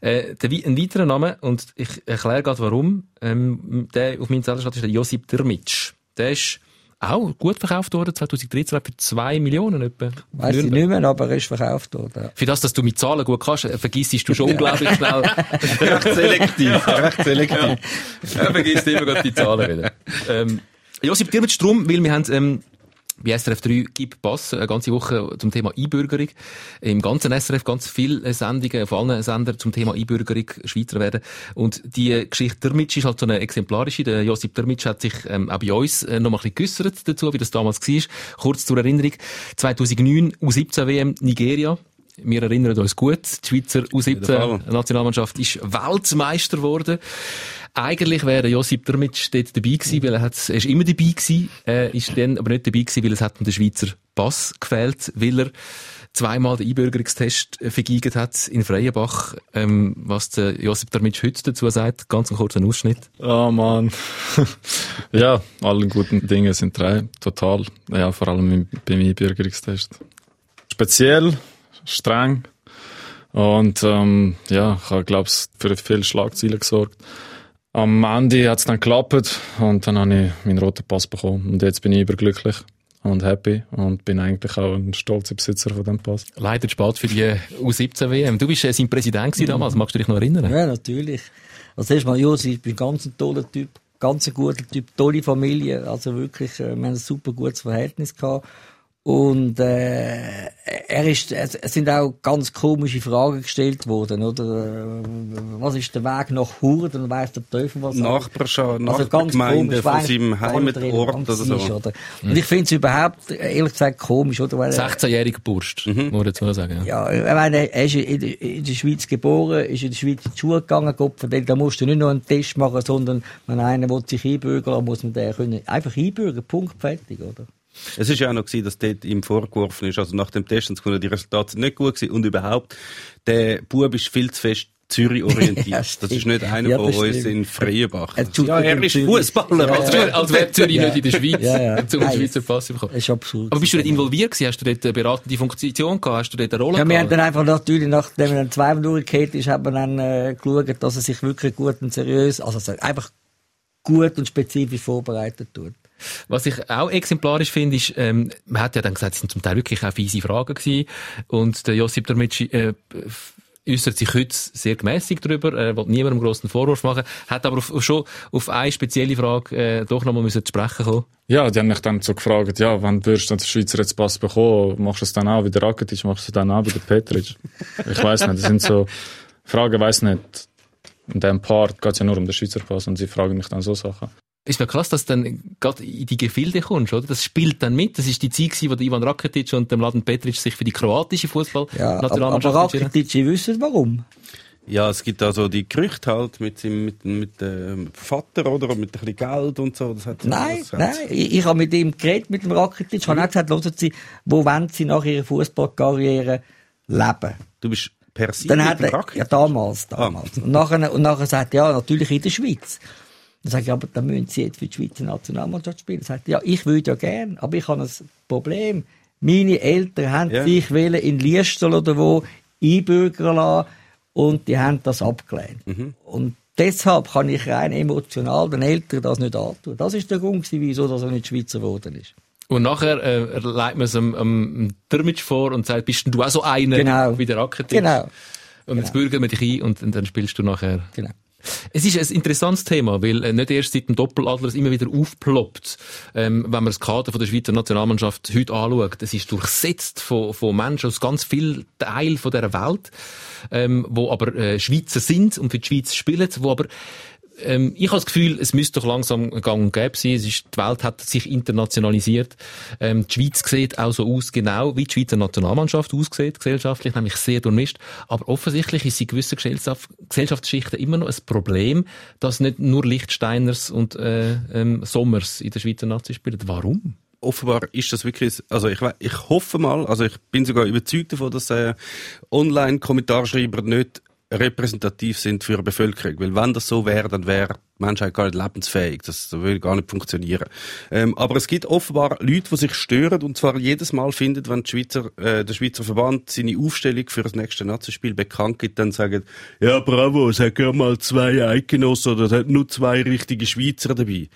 Äh, der, ein weiterer Name, und ich erkläre gerade warum, ähm, der auf meinem Zettel steht, ist der Josip Drmic. Der ist auch gut verkauft worden, 2013 für 2 Millionen etwa. Weiß ich nicht mehr, aber er ist verkauft worden. Ja. Für das, dass du mit Zahlen gut kannst, äh, vergissest du schon unglaublich schnell. recht selektiv, recht selektiv. Er vergisst immer gerade die Zahlen wieder. Ähm, Josip Dirmitsch drum, weil wir haben, ähm, bei SRF 3 gibt Pass eine ganze Woche zum Thema Einbürgerung. Im ganzen SRF ganz viele Sendungen auf allen Sendern zum Thema Einbürgerung Schweizer werden. Und die Geschichte Dirmitsch ist halt so eine exemplarische. Der Josip Dirmitsch hat sich ähm, auch bei uns äh, noch mal ein bisschen geäussert dazu, wie das damals war. Kurz zur Erinnerung. 2009 U17 WM Nigeria. Wir erinnern uns gut, die Schweizer jeden Fall. U17-Nationalmannschaft ist Weltmeister geworden. Eigentlich wäre Josip Drmic dort dabei gewesen, weil er, hat, er ist immer dabei gewesen, äh, ist dann aber nicht dabei gewesen, weil es hat ihm den Schweizer Pass gefehlt, weil er zweimal den Einbürgerungstest vergeigt hat in Freienbach. Ähm, was der Josip Drmic heute dazu sagt, ganz ein kurzer Ausschnitt. Oh Mann. ja, alle guten Dinge sind drei. Total. Ja, vor allem im, beim Einbürgerungstest. Speziell, streng. Und ähm, ja, ich habe, glaube für viele Schlagzeilen gesorgt. Am Ende hat es dann geklappt und dann habe ich meinen roten Pass bekommen. Und jetzt bin ich überglücklich und happy und bin eigentlich auch ein stolzer Besitzer von dem Pass. Leider spät für die U17 WM. Du bist äh, sein Präsident gewesen damals, magst du dich noch erinnern? Ja, natürlich. Also erstmal, Josi, ich bin ganz ein toller Typ, ganz ein guter Typ, tolle Familie, also wirklich, äh, wir haben ein super gutes Verhältnis gehabt. Und äh, er ist, es sind auch ganz komische Fragen gestellt worden, oder? Äh, Was ist der Weg nach Hurden? Weiss der Teufel was? Nachbarschaft, Also ganz Nachbargemeinde komisch, von seinem Heimatort oder so. ist, oder? Und ich finde es überhaupt, ehrlich gesagt, komisch, oder? Weil, 16-jähriger Burst, muss man dazu sagen. Ja. ja, ich meine, er ist in der, in der Schweiz geboren, ist in der Schweiz in die Schule gegangen, Gott verdammt, da musst du nicht nur einen Test machen, sondern wenn einer will sich einbürgern will, muss man den können. Einfach einbürgern, Punkt, fertig, oder? Es ist ja auch noch gewesen, dass dort ihm vorgeworfen ist, also nach dem Test, und die Resultate sind nicht gut gewesen, und überhaupt, der Bub ist viel zu fest Zürich orientiert. Ja, das ist nicht einer Ja, von uns in Freienbach. Er ja, er ist. Fußballer. Ja, Als wäre als wär Zürich Ja. nicht in der Schweiz, Ja, ja. um einen Nein. Schweizer Pass bekommen. Das ist absurd. Aber bist du dort involviert gewesen? Hast du dort eine beratende Funktion gehabt? Hast du dort eine Rolle Ja, wir haben gehabt? dann einfach natürlich, nachdem er dann zweimal durchgekehrt ist, haben wir dann äh, geschaut, dass er sich wirklich gut und seriös, also so einfach gut und spezifisch vorbereitet tut. Was ich auch exemplarisch finde, ist, ähm, man hat ja dann gesagt, es sind zum Teil wirklich auch fiese Fragen gewesen. Und der Josip Dermitschi, äh, äußert sich heute sehr gemäßigt darüber, er will niemandem grossen Vorwurf machen, hat aber auf, schon auf eine spezielle Frage äh, doch nochmal müssen zu sprechen kommen. Ja, die haben mich dann so gefragt, ja, wann würdest du den Schweizer jetzt Pass bekommen? Machst du es dann auch wie der Rakitic, machst du es dann auch wie der Petric? Ich weiß nicht, das sind so Fragen, weiß nicht. In dem Part geht es ja nur um den Schweizer Pass und sie fragen mich dann so Sachen. Ist mir krass, dass du dann gerade in die Gefilde kommst, oder? Das spielt dann mit. Das ist die Zeit gewesen, wo der Ivan Rakitic und dem Laden Petric sich für die kroatische Ja, aber, Fußball-Nationalmannschaft aber entschieden haben. Rakitic, wissen warum? Ja, es gibt also die Gerüchte halt mit seinem, mit, mit dem Vater, oder? Und mit ein bisschen Geld und so. Das hat Nein, das nein. Ich, ich habe mit ihm geredet, mit dem Rakitic. Ich habe auch gesagt, hören Sie, wo wollen Sie nach Ihrer Fußballkarriere leben? Du bist per se Dann mit hat dem er, Rakitic. ja, damals, damals. Und nachher, und nachher sagt er, ja, natürlich in der Schweiz. Dann sage ich, aber dann müssen Sie jetzt für die Schweizer Nationalmannschaft spielen. Dann sagt er, ja, ich würde ja gern, aber ich habe ein Problem. Meine Eltern haben Ja. sich wollen in Liestal oder wo einbürgern lassen und die haben das abgelehnt. Mhm. Und deshalb kann ich rein emotional den Eltern das nicht antun. Das ist der Grund, wieso dass er nicht Schweizer geworden ist. Und nachher äh, leitet man es am, am Dermitsch vor und sagt, bist denn du auch so einer Genau. wie der Rakitic? Genau. Und jetzt bürgern wir dich ein und, und dann spielst du nachher Genau. Es ist ein interessantes Thema, weil äh, nicht erst seit dem Doppeladler es immer wieder aufploppt. Ähm, wenn man das Kader von der Schweizer Nationalmannschaft heute anschaut, es ist durchsetzt von, von Menschen aus ganz vielen Teilen der Welt, ähm, wo aber äh, Schweizer sind und für die Schweiz spielen, wo aber ähm, ich habe das Gefühl, es müsste doch langsam gang und gäbe sein. Es ist, die Welt hat sich internationalisiert. Ähm, die Schweiz sieht auch so aus, genau wie die Schweizer Nationalmannschaft aussieht, gesellschaftlich, nämlich sehr durchmischt. Aber offensichtlich ist in gewissen Gesellschaft, Gesellschaftsschichten immer noch ein Problem, dass nicht nur Lichtsteiners und äh, ähm, Sommers in der Schweizer Nazi spielen. Warum? offenbar ist das wirklich, also ich, ich hoffe mal, also ich bin sogar überzeugt davon, dass äh, Online-Kommentarschreiber nicht repräsentativ sind für eine Bevölkerung. Weil wenn das so wäre, dann wäre die Menschheit gar nicht lebensfähig. Das würde gar nicht funktionieren. Ähm, aber es gibt offenbar Leute, die sich stören und zwar jedes Mal findet, wenn Schweizer, äh, der Schweizer Verband seine Aufstellung für das nächste Nazispiel bekannt gibt, dann sagen, ja bravo, es hat ja mal zwei Eidgenossen oder es hat nur zwei richtige Schweizer dabei.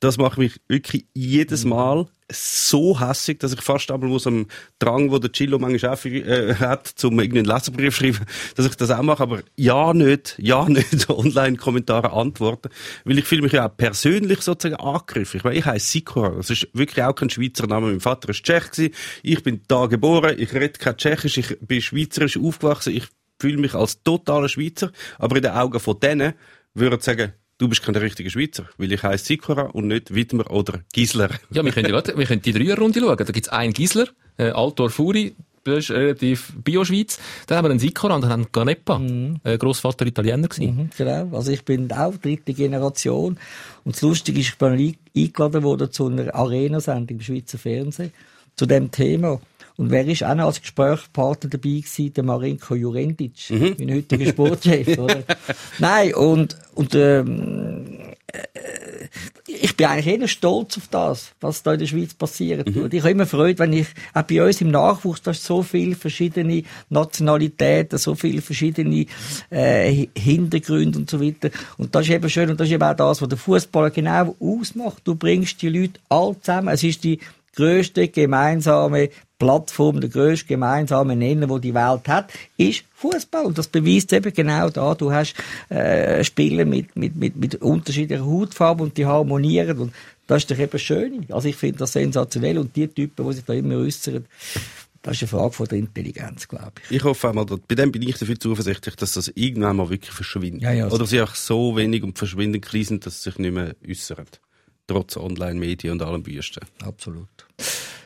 Das macht mich wirklich jedes Mal so hässig, dass ich fast einmal muss am Drang, wo der Chillo manchmal auch äh, hat, zum irgendeinen Leserbrief schreiben, dass ich das auch mache, aber ja nicht, ja nicht Online-Kommentare antworten, weil ich fühle mich ja auch persönlich sozusagen angegriffen. Ich meine, ich heiße Sikora, das ist wirklich auch kein Schweizer Name. Mein Vater ist Tschech gewesen, ich bin da geboren, ich rede kein Tschechisch, ich bin schweizerisch aufgewachsen, ich fühle mich als totaler Schweizer, aber in den Augen von denen würde ich sagen, du bist kein richtiger Schweizer, weil ich heiße Sikora und nicht Widmer oder Gisler. Ja, wir können, wir können die Dreierrunde schauen. Da gibt's einen Gisler, äh, Altor Furi, das ist relativ Bio-Schweiz. Dann haben wir einen Sikora und dann haben wir Ganepa, mhm. äh, Grossvater Italiener gewesen. Mhm, genau. Also ich bin auch dritte Generation. Und das Lustige ist, ich bin eingeladen worden zu einer Arena-Sendung im Schweizer Fernsehen zu dem Thema. Und wer ist auch noch als Gesprächspartner dabei gewesen? Der Marinko Jurendic, mhm. mein heutiger Sportchef, oder? Nein, und, und, ähm, äh, ich bin eigentlich eher stolz auf das, was da in der Schweiz passiert. Mhm. Ich habe immer Freude, wenn ich, auch bei uns im Nachwuchs, da ist so viele verschiedene Nationalitäten, so viele verschiedene äh, Hintergründe und so weiter. Und das ist eben schön und das ist eben auch das, was der Fußballer genau ausmacht. Du bringst die Leute alle zusammen. Es ist die größte gemeinsame Plattform, der grösste gemeinsame Nenner, wo die Welt hat, ist Fußball. Und das beweist eben genau da. Du hast äh, Spieler mit, mit, mit, mit unterschiedlicher Hautfarbe und die harmonieren. Und das ist doch eben schön. Also ich finde das sensationell. Und die Typen, die sich da immer äußern, das ist eine Frage von der Intelligenz, glaube ich. Ich hoffe einmal, bei dem bin ich dafür zuversichtlich, dass das irgendwann mal wirklich verschwindet. Ja, ja, Oder sie auch so wenig und verschwindend klein sind, dass sie sich nicht mehr äußern. Trotz Online-Medien und allem Wüsten. Absolut.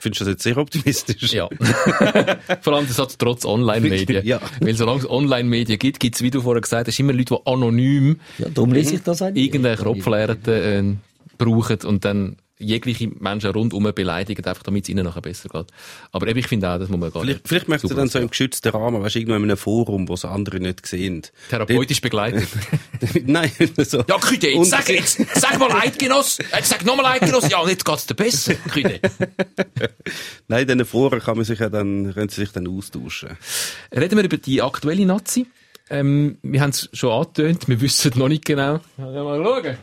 Findest du das jetzt sehr optimistisch? Ja. Vor allem das hat trotz Online-Medien. ja. Weil solange es Online-Medien gibt, gibt es, wie du vorher gesagt hast, immer Leute, die anonym ja, darum lese ich das eigentlich. irgendeine Kropflärte äh, brauchen und dann jegliche Menschen rundum beleidigen, einfach damit es ihnen nachher besser geht. Aber eben, ich finde auch, das muss man gar vielleicht, nicht. Vielleicht möchte du dann so im geschützten Rahmen, weißt du, irgendwo in einem Forum, wo es andere nicht sehen. Therapeutisch begleitet. Nein, so. Ja, Küde, jetzt sag, jetzt, sag mal Eidgenoss, jetzt sag nochmal Eidgenoss, ja, und jetzt geht's dir besser, Küde. Nein, in diesen Foren kann man sich ja dann, können sie sich dann austauschen. Reden wir über die aktuelle Nazi. Ähm, wir haben es schon angetönt, wir wissen noch nicht genau. Ja, mal schauen.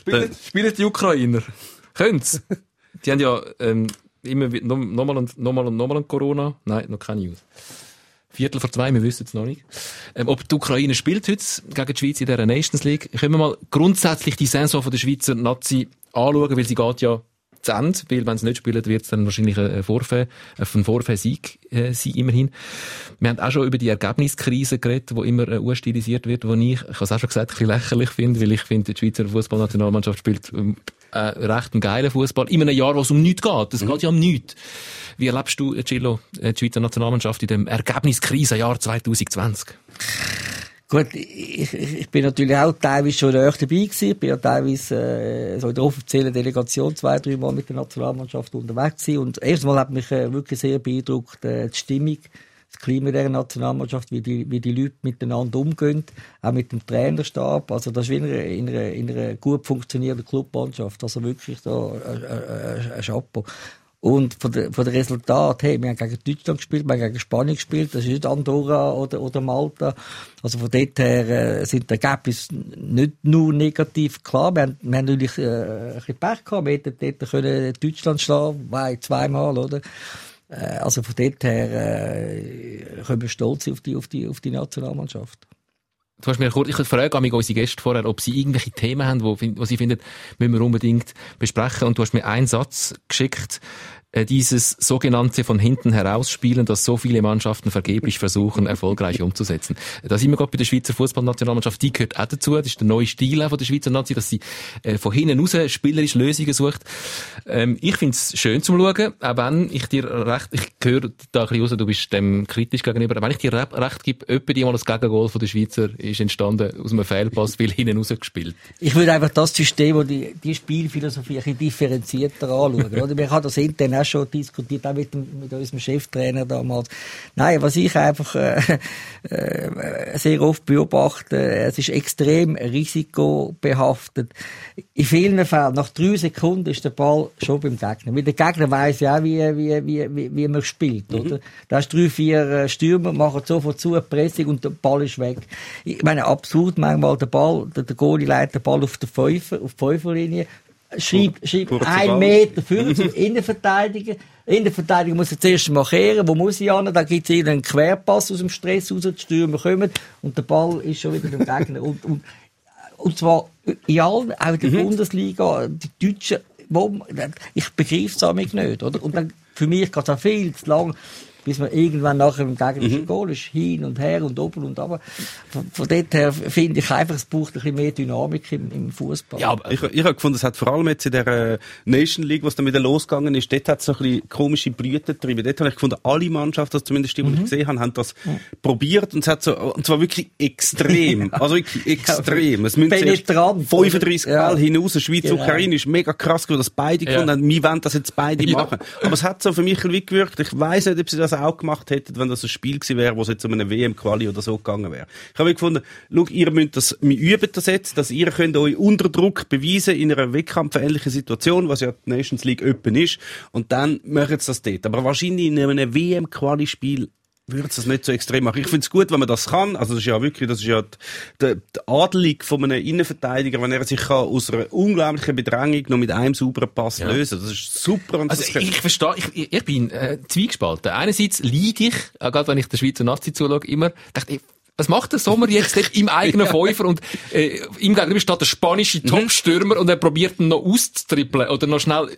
Spielen, spielen die Ukrainer. Können's? Die haben ja ähm, immer nochmal und nochmal und nochmal Corona. Nein, noch keine News. Viertel vor zwei, wir wissen es noch nicht. Ähm, ob die Ukraine spielt heute gegen die Schweiz in dieser Nations League, können wir mal grundsätzlich die Saison von der Schweizer Nazi anschauen, weil sie geht ja zu Ende, weil wenn sie nicht spielen, wird es dann wahrscheinlich ein Vorfall, ein Vorfall-Sieg äh, sein, immerhin. Wir haben auch schon über die Ergebniskrise geredet, die immer äh, urstilisiert wird, wo ich, ich habe es auch schon gesagt, ein bisschen lächerlich finde, weil ich finde, die Schweizer Fußballnationalmannschaft spielt ähm, äh, recht einen geilen Fußball in einem Jahr, wo es um nichts geht. Es mhm. geht ja um nichts. Wie erlebst du, Gillo, äh, die Schweizer Nationalmannschaft in dem Ergebniskrisenjahr 2020? Gut, ich, ich bin natürlich auch teilweise schon näher dabei gewesen. Ich bin ja teilweise äh, so in der offiziellen Delegation zwei, drei Mal mit der Nationalmannschaft unterwegs gewesen. Und erstmal hat mich äh, wirklich sehr beeindruckt äh, die Stimmung, das Klima der Nationalmannschaft, wie die, wie die Leute miteinander umgehen, auch mit dem Trainerstab. Also das ist wie in einer, in einer, in einer gut funktionierenden Clubmannschaft. Also wirklich da äh, äh, ein Chapeau. Und von der, von der Resultat, hey, wir haben gegen Deutschland gespielt, wir haben gegen Spanien gespielt, das ist nicht Andorra oder, oder Malta. Also von dort her äh, sind die Ergebnisse nicht nur negativ. Klar, wir haben, wir haben natürlich äh, ein bisschen Pech gehabt, wir hätten dort können Deutschland schlagen, weil zweimal, oder? Äh, also von dort her äh, können wir stolz sein auf die, auf die, auf die Nationalmannschaft. Du hast mir kurz, ich frage mich unsere Gäste vorher, ob sie irgendwelche Themen haben, wo, wo sie finden, müssen wir unbedingt besprechen. Und du hast mir einen Satz geschickt, äh, dieses sogenannte von hinten herausspielen, das so viele Mannschaften vergeblich versuchen, erfolgreich umzusetzen. Da sind gerade bei der Schweizer Fußballnationalmannschaft, die gehört auch dazu. Das ist der neue Stil von der Schweizer Nazi, dass sie äh, von hinten raus spielerisch Lösungen sucht. Ähm, ich finde es schön zum Schauen, auch wenn ich dir recht, ich höre da ein bisschen raus, du bist dem kritisch gegenüber, wenn ich dir recht, gebe, etwa die mal das Gegengol von der Schweizer ist entstanden aus einem Fehlpass, weil hinten raus gespielt. Ich würde einfach das System, wo die, die Spielphilosophie ein bisschen differenzierter anschauen. Oder? Man kann das intern auch schon diskutiert, auch mit, dem, mit unserem Cheftrainer damals. Nein, was ich einfach äh, äh, sehr oft beobachte, es ist extrem risikobehaftet. In vielen Fällen, nach drei Sekunden ist der Ball schon beim Gegner. Weil der Gegner weiß ja auch, wie, wie, wie, wie, wie man spielt, mhm. oder? Da hast drei, vier äh, Stürmer, machen sofort zu, eine Pressing und der Ball ist weg. Ich meine, absurd manchmal, der Ball, der, der Goalie leitet den Ball auf der Fünfer, auf die Fünferlinie, schreibt, schreibt ein Meter für zum Innenverteidiger. Innenverteidiger muss er zuerst markieren, wo muss ich an? Da gibt es einen Querpass aus dem Stress raus, die Stürmer kommen und der Ball ist schon wieder beim Gegner. Und, und, und zwar in allen, auch in der mhm. Bundesliga, die Deutschen, wo, ich begreife es nicht, oder? Und dann, für mich geht es auch viel zu lang bis man irgendwann nachher im gegnerischen mhm. Goal ist, hin und her und oben und aber. Von, von dort her finde ich einfach, es braucht ein bisschen mehr Dynamik im, im Fußball. Ja, aber ich, ich habe gefunden, es hat vor allem jetzt in der äh, Nation League, was da wieder losgegangen ist, dort hat es so ein bisschen komische Brüte drin. Dort habe ich gefunden, alle Mannschaften, also zumindest die, die mhm. ich gesehen habe, haben das mhm. probiert und es hat so, und zwar wirklich extrem. also wirklich extrem. Es müssen zuerst 35 ja. Ball hinaus. Schweiz, genau. Ukraine ist mega krass dass beide ja. gefunden haben, wir wollen das jetzt beide ja. machen. Aber es hat so für mich wie gewirkt, ich weiss nicht, ob sie das auch gemacht hätten, wenn das ein Spiel gewesen wäre, wo es jetzt um eine WM-Quali oder so gegangen wäre. Ich habe gefunden, schau, ihr müsst das, wir üben das jetzt, dass ihr könnt euch unter Druck beweisen in einer wettkampfähnlichen Situation, was ja die Nations League Open ist, und dann machen sie das dort. Aber wahrscheinlich in einem WM-Quali-Spiel würde es das nicht so extrem machen. Ich finde es gut, wenn man das kann. Also das ist ja wirklich, das ist ja die, Adelig von einem Innenverteidiger, wenn er sich kann aus einer unglaublichen Bedrängung noch mit einem sauberen Pass ja. lösen. Das ist super. Und also ich verstehe, ich, ich bin äh, zwiegespalten. Einerseits leide ich, äh, gerade wenn ich der Schweizer Nazi zuschaue, immer, dachte ich, was macht der Sommer jetzt im eigenen Fünfer und äh, ihm gegenüber steht der spanische mhm. Topstürmer und er probiert ihn noch auszutrippeln oder noch schnell.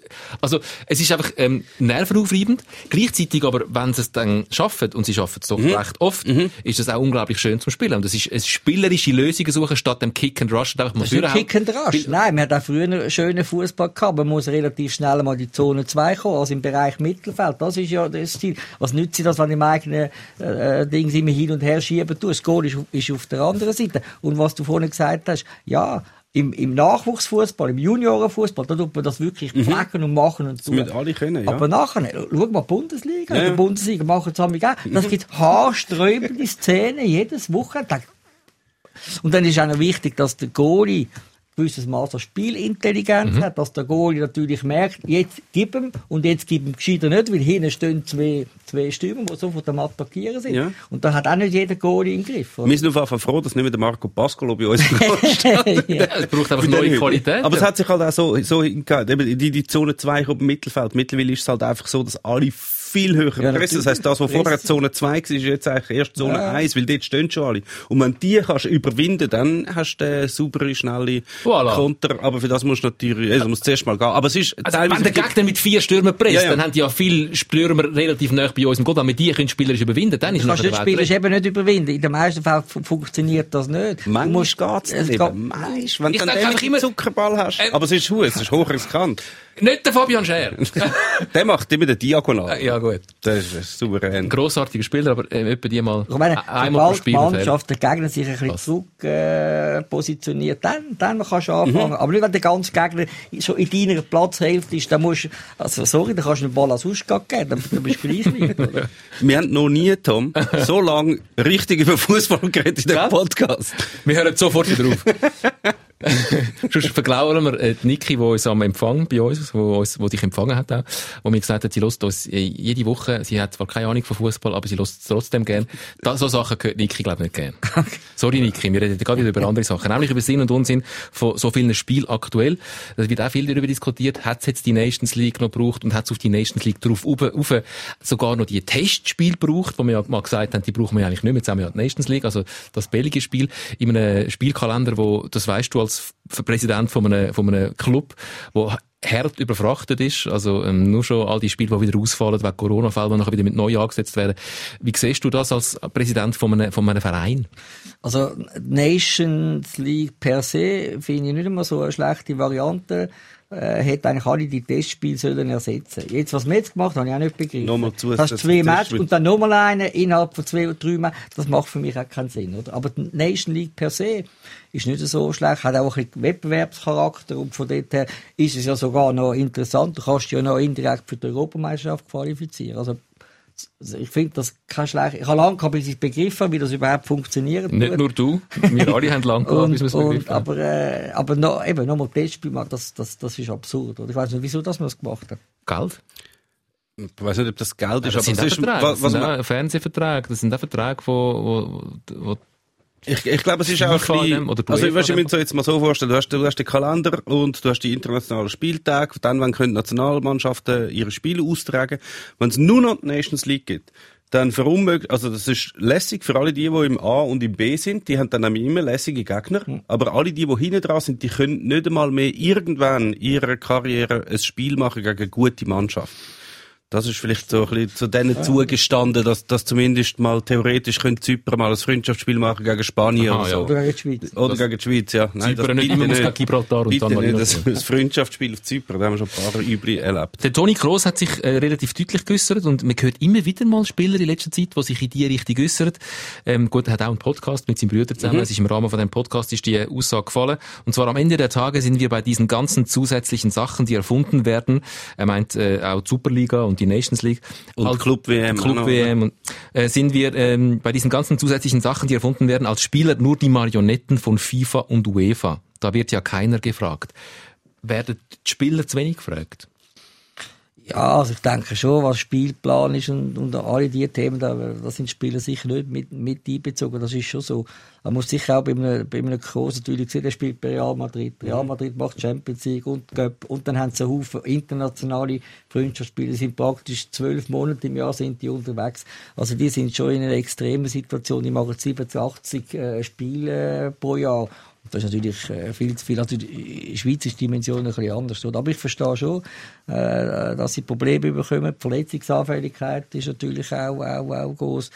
Also es ist einfach ähm, nervenaufreibend. Gleichzeitig aber, wenn sie es dann schaffen, und sie schaffen es doch mhm. recht oft, mhm. ist es auch unglaublich schön zum Spielen. Und das ist es spielerische Lösungen suchen statt dem Kick and Rush. Das ist Kick and Rush. Nein, man hat auch früher einen schönen Fußball gehabt. Man muss relativ schnell mal in die Zone 2 kommen, also im Bereich Mittelfeld. Das ist ja das Ziel. Was nützt sie das, wenn im eigenen äh, äh Ding immer hin und her schieben tust? Goal ist, ist auf der anderen Seite. Und was du vorhin gesagt hast, ja, im, im Nachwuchsfußball, im Juniorenfußball, da tut man das wirklich mhm. pflegen und machen und tun. Das alle können, ja. Aber nachher, schau mal Bundesliga, ja. in der Bundesliga machen es auch. Das gibt haarsträubende Szenen jedes Wochenende. Und dann ist auch noch wichtig, dass der Goalie gewisses Maß an Spielintelligenz mhm. hat, dass der Goalie natürlich merkt, jetzt gib ihm und jetzt gib ihm gescheiter nicht, weil hinten stehen zwei, zwei Stürmer, die sofort am Attackieren sind. Ja. Und da hat auch nicht jeder Goalie im Griff. Oder? Wir sind auf jeden Fall froh, dass nicht mehr der Marco Pascolo bei uns steht. ja. Es braucht einfach neue Qualität. Aber es hat sich halt auch so, so die, die Zone 2 im Mittelfeld. Mittlerweile ist es halt einfach so, dass alle viel höher ja. Das heisst, das, was vorher Zone 2 war, ist jetzt eigentlich erst Zone ja. 1, weil dort stehen schon alle. Und wenn die kannst überwinden, dann hast du eine saubere, schnelle voilà. Konter. Aber für das musst du natürlich, also musst du zuerst mal gehen. Aber es ist also, wenn der Gegner mit vier Stürmen presst, ja, ja. dann haben die ja viele Stürmer relativ nah bei uns im Goal. Wenn wir die können spielerisch überwinden, dann ist es Du kannst spielerisch eben nicht überwinden. In den meisten Fällen funktioniert das nicht. Manchmal geht's nicht. Geht, wenn du dann den Zuckerball hast. Ähm, aber es ist hoch, es ist hoch riskant. Nicht der Fabian Scher. der macht immer den Diagonal. Ja, gut. Das ist souverän. Grossartiger Spieler, aber äh, etwa die mal ich meine, einmal pro Spiel. Die Mannschaft, der Gegner sich ein bisschen zurück äh, positioniert, dann, dann kannst du anfangen. Mhm. Aber nicht, wenn der ganze Gegner schon in deiner Platzhälfte ist, dann musst du, also sorry, dann kannst du den Ball als Ausgang geben, dann, dann bist du gleich oder? Wir haben noch nie, Tom, so lange richtig über Fußball geredet in diesem Podcast. Wir hören sofort wieder auf. Sonst verglauern wir äh, die Niki, die uns am Empfang bei uns, wo, uns, wo dich empfangen hat, auch, wo mir gesagt hat, sie lässt uns äh, jede Woche, sie hat zwar keine Ahnung von Fußball, aber sie es trotzdem gern. Da, so Sachen gehört Niki, glaube ich, nicht gern. Sorry, Niki, wir reden gerade wieder über andere Sachen, nämlich über Sinn und Unsinn von so vielen Spielen aktuell. Da wird auch viel darüber diskutiert, hat es jetzt die Nations League noch gebraucht und hat es auf die Nations League drauf auf, sogar noch die Testspiel gebraucht, wo wir ja mal gesagt haben, die brauchen wir eigentlich nicht mehr, jetzt haben wir ja die Nations League, also das belgische Spiel, in einem Spielkalender, wo, das weißt du als Präsident von einem, von einem Club, wo hart überfrachtet ist, also ähm, nur schon all die Spiele, die wieder ausfallen wegen Corona-Fällen, die nachher wieder mit neu angesetzt werden. Wie siehst du das als Präsident von einem, von einem Verein? Also Nations League per se finde ich nicht immer so eine schlechte Variante äh, hätte eigentlich alle die Testspiele sollen ersetzen. Jetzt, was wir jetzt gemacht haben, habe ich auch nicht begriffen. Nochmal zu, das hast zwei Matches und dann nochmal einen innerhalb von zwei oder drei Matches. Das macht für mich auch keinen Sinn, oder? Aber die Nation League per se ist nicht so schlecht, hat auch ein bisschen Wettbewerbscharakter und von dort her ist es ja sogar noch interessant. Du kannst ja noch indirekt für die Europameisterschaft qualifizieren. Also ich finde das kein schlecht. Ich habe lange gehabt, bis ich begriffen habe, wie das überhaupt funktioniert. Nicht tut. nur du, wir alle haben lange gehabt, bis wir es begriffen haben. Aber, äh, aber noch, eben, nochmal Testspiel machen, das, das, das ist absurd. Oder? Ich weiß nicht, wieso das man das gemacht hat. Geld? Ich weiß nicht, ob das Geld ist, das aber sind ist, was, was das Fernsehverträge, das sind auch Verträge, wo, wo, wo ich, ich glaube, es ist auch ein bisschen, also, weißt, ich mir so jetzt mal so vorstellen, du hast, du hast den Kalender und du hast die internationalen Spieltage, dann, wann können Nationalmannschaften ihre Spiele austragen. Wenn es nur noch die Nations League gibt, dann verunmöglicht, also das ist lässig für alle die, die im A und im B sind, die haben dann nämlich immer lässige Gegner, mhm. aber alle die, die hinten dran sind, die können nicht einmal mehr irgendwann in ihrer Karriere ein Spiel machen gegen eine gute Mannschaft. Das ist vielleicht so ein bisschen zu denen ja. zugestanden, dass, dass zumindest mal theoretisch könnte Zypern mal ein Freundschaftsspiel machen gegen Spanien Aha, oder so. Ja. Oder gegen die Schweiz. Oder das gegen die Schweiz, ja. Nein, Zypern nicht, immer gegen Gibraltar und dann nicht. Das, das Freundschaftsspiel auf Zypern, da haben wir schon ein paar Übli erlebt. Der Toni Kroos hat sich äh, relativ deutlich geäussert und man hört immer wieder mal Spieler in letzter Zeit, die sich in die Richtung äußern. Ähm, gut, er hat auch einen Podcast mit seinem Bruder zusammen. Mhm. Es ist im Rahmen von dem Podcast ist die Aussage gefallen. Und zwar am Ende der Tage sind wir bei diesen ganzen zusätzlichen Sachen, die erfunden werden. Er meint äh, auch die Superliga und die Nations League und als Club WM. Club WM. Und, äh, sind wir ähm, bei diesen ganzen zusätzlichen Sachen, die erfunden werden, als Spieler nur die Marionetten von FIFA und UEFA. Da wird ja keiner gefragt. Werden die Spieler zu wenig gefragt? Ja, also ich denke schon, was Spielplan ist und, und alle diese Themen, da, da sind Spieler sicher nicht mit, mit einbezogen. Das ist schon so. Man muss sicher auch bei einem, bei einem Kurs natürlich sehen, der spielt bei Real Madrid. Real mhm. Madrid macht Champions League und Cup. Und dann haben sie einen Haufen internationale Freundschaftsspiele. Sind praktisch zwölf Monate im Jahr sind die unterwegs. Also die sind schon in einer extremen Situation. Die machen 70, 80 äh, Spiele pro Jahr. Das ist natürlich äh, viel zu viel. Also die Schweizer Dimension ein bisschen anders. Aber ich verstehe schon, äh, dass sie Probleme bekommen. Die Verletzungsanfälligkeit ist natürlich auch, auch, auch groß.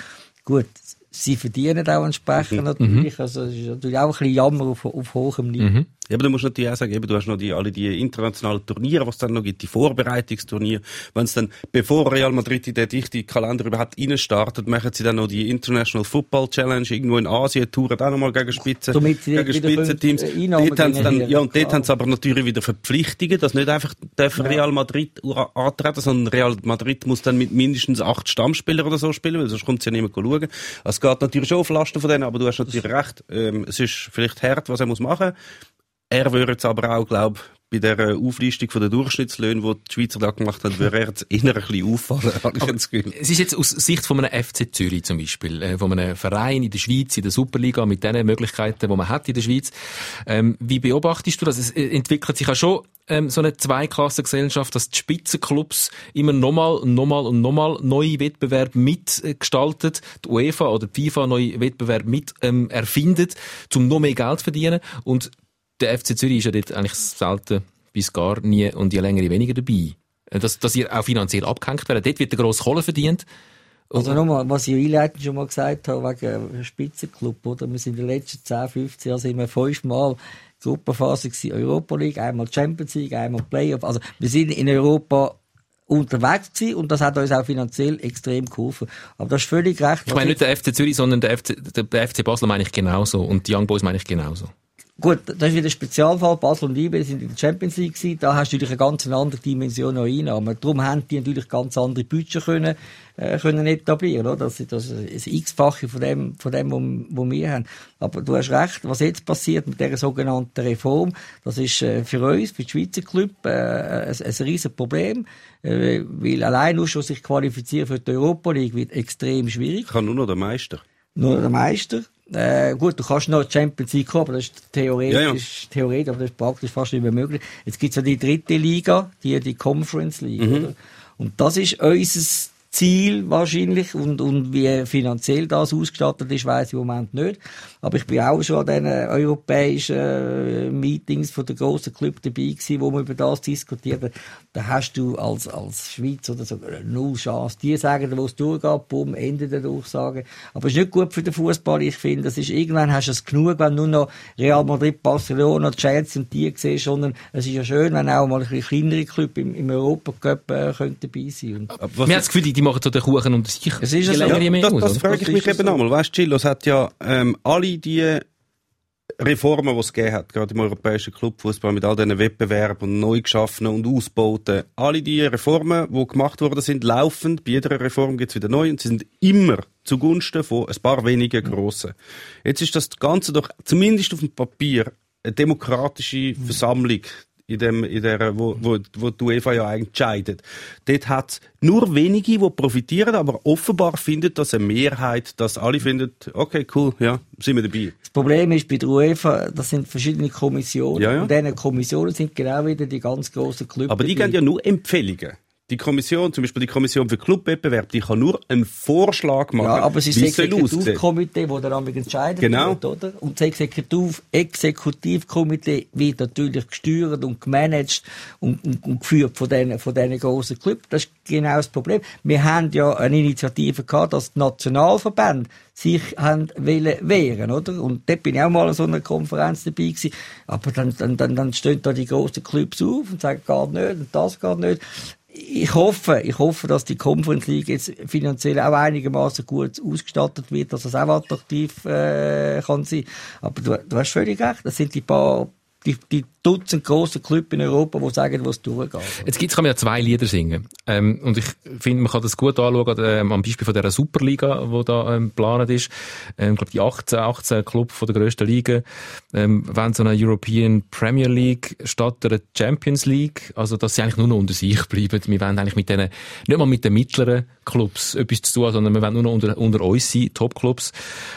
Gut, sie verdienen auch entsprechend mhm. natürlich. Mhm. Also es ist natürlich auch ein bisschen Jammer auf, auf hohem Niveau. Mhm. Aber du musst natürlich auch sagen, eben, du hast noch die, alle die internationalen Turniere, was es dann noch gibt, die Vorbereitungsturniere. Wenn es dann, bevor Real Madrid in den dichten Kalender überhaupt reinstartet, machen sie dann noch die International Football Challenge irgendwo in Asien, touren auch nochmal gegen sie gegen Spitzenteams. Äh, dort haben sie dann, ja, und dort haben sie aber natürlich wieder Verpflichtungen, dass nicht einfach ja. Real Madrid antreten, sondern Real Madrid muss dann mit mindestens acht Stammspielern oder so spielen, weil sonst kommt es ja niemand schauen. Es geht natürlich schon auf Lasten von denen, aber du hast natürlich recht, ähm, es ist vielleicht hart, was er muss machen er würde es aber auch, glaube bei der Auflistung von der Durchschnittslöhne, die die Schweizer da gemacht haben, würde er jetzt eher ein bisschen auffallen, habe ich das Gefühl. Es ist jetzt aus Sicht von einem FC Zürich zum Beispiel, äh, von einem Verein in der Schweiz, in der Superliga, mit den Möglichkeiten, die man hat in der Schweiz. Ähm, wie beobachtest du das? Es äh, entwickelt sich ja schon ähm, so eine Zweiklassengesellschaft, dass die Spitzenclubs immer nochmal und nochmal und nochmal neue Wettbewerbe mitgestaltet, die UEFA oder die FIFA neue Wettbewerbe mit ähm, erfindet, um noch mehr Geld zu verdienen und der FC Zürich ist ja dort eigentlich selten bis gar nie und je länger, je weniger dabei. Äh, dass, dass ihr auch finanziell abgehängt werdet. Dort wird der grosse Kohle verdient. Also nochmal, was ich einleitend schon mal gesagt habe, wegen Spitzenclub, oder? Wir sind in den letzten 10, 15 Jahren sind wir fünfmal Gruppenphase gewesen, Europa League, einmal Champions League, einmal Playoff. Also, wir sind in Europa unterwegs gewesen und das hat uns auch finanziell extrem geholfen. Aber das ist völlig recht. Ich meine nicht der FC Zürich, sondern der FC, der FC Basel meine ich genauso und die Young Boys meine ich genauso. Gut, das ist wieder ein Spezialfall. Basel und IB sind in der Champions League gewesen. Da hast du natürlich eine ganz andere Dimension noch Einnahmen. Darum haben die natürlich ganz andere Budget können, äh, können etablieren, oder? Das ist das ist ein x-fache von dem, von dem, was wir haben. Aber du hast recht, was jetzt passiert mit dieser sogenannten Reform, das ist äh, für uns, für die Schweizer Club, äh, ein, ein riesen Problem, äh, weil allein nur schon sich qualifizieren für die Europa League wird extrem schwierig. Kann nur noch der Meister. Nur der Meister. Äh, gut, du kannst noch Champions League kommen, aber das ist theoretisch, Ja, ja. theoretisch, aber das ist praktisch fast nicht mehr möglich. Jetzt gibt's ja die dritte Liga, die, die Conference League, Mhm. oder? Und das ist unser Ziel wahrscheinlich und, und wie finanziell das ausgestattet ist, weiß ich im Moment nicht. Aber ich bin auch schon an diesen europäischen äh, Meetings von den grossen Clubs dabei gewesen, wo man über das diskutiert hat. Da hast du als, als Schweiz oder so null Chance. Die sagen, wo es durchgeht, bumm, Ende der Durchsage. Aber es ist nicht gut für den Fußball. Ich finde, das ist, irgendwann hast du es genug, wenn du nur noch Real Madrid, Barcelona, Chelsea und die siehst, sondern es ist ja schön, wenn auch mal ein bisschen kleinere Club im, im Europacup äh, können dabei sein. Was Man hat das Gefühl, die, die machen so den Kuchen unter sich. Es ist ja je so. länger, je Ja, mehr das, aus, das oder? frage Das ich mich eben so. einmal. Weißt du, Chillos hat ja ähm, alle die Reformen, die es gegeben hat, gerade im europäischen Clubfußball mit all diesen Wettbewerben und neu geschaffenen und ausgebauten, alle die Reformen, die gemacht worden sind, laufend. Bei jeder Reform gibt es wieder neu und sie sind immer zugunsten von ein paar wenigen Grossen. Jetzt ist das Ganze doch zumindest auf dem Papier eine demokratische Versammlung in dem, in der, wo, wo, wo die UEFA ja eigentlich entscheidet. Dort hat es nur wenige, die profitieren, aber offenbar findet das eine Mehrheit, dass alle finden, okay, cool, ja, sind wir dabei. Das Problem ist bei der UEFA, das sind verschiedene Kommissionen. Ja, ja. Und diese Kommissionen sind genau wieder die ganz grossen Clubs. Aber die geben ja nur Empfehlungen. Die Kommission, zum Beispiel die Kommission für Clubwettbewerb, die kann nur einen Vorschlag machen, Ja, aber es ist das. Exekutivkomitee, das einmal entscheidet Genau. wird, oder? Und das Exekutiv Exekutivkomitee wird natürlich gesteuert und gemanagt und, und, und geführt von diesen, von diesen grossen Clubs. Das ist genau das Problem. Wir haben ja eine Initiative gehabt, dass die Nationalverbände sich haben wollen wehren, oder? Und dort bin ich auch mal an so einer Konferenz dabei gewesen. Aber dann, dann, dann, dann stehen da die grossen Clubs auf und sagen, geht nicht und das geht nicht ich hoffe, ich hoffe, dass die Conference League jetzt finanziell auch einigermaßen gut ausgestattet wird, dass es auch attraktiv äh, kann sein. Aber du, du hast völlig recht. Das sind die paar, die, die Dutzend grossen Clubs in Europa, die sagen, was durchgeht. Jetzt gibt's, kann man ja zwei Lieder singen. Ähm, und ich finde, man kann das gut anschauen, ähm, am Beispiel von dieser Superliga, die da ähm, geplant ist. Ähm, ich glaube, die 18, 18 Club von der grössten Liga, ähm, wenn so eine European Premier League statt der Champions League, also dass sie eigentlich nur noch unter sich bleiben. Wir wollen eigentlich mit denen, nicht mal mit den mittleren Clubs etwas zu tun, sondern wir wollen nur noch unter, unter uns sein, Top-Clubs,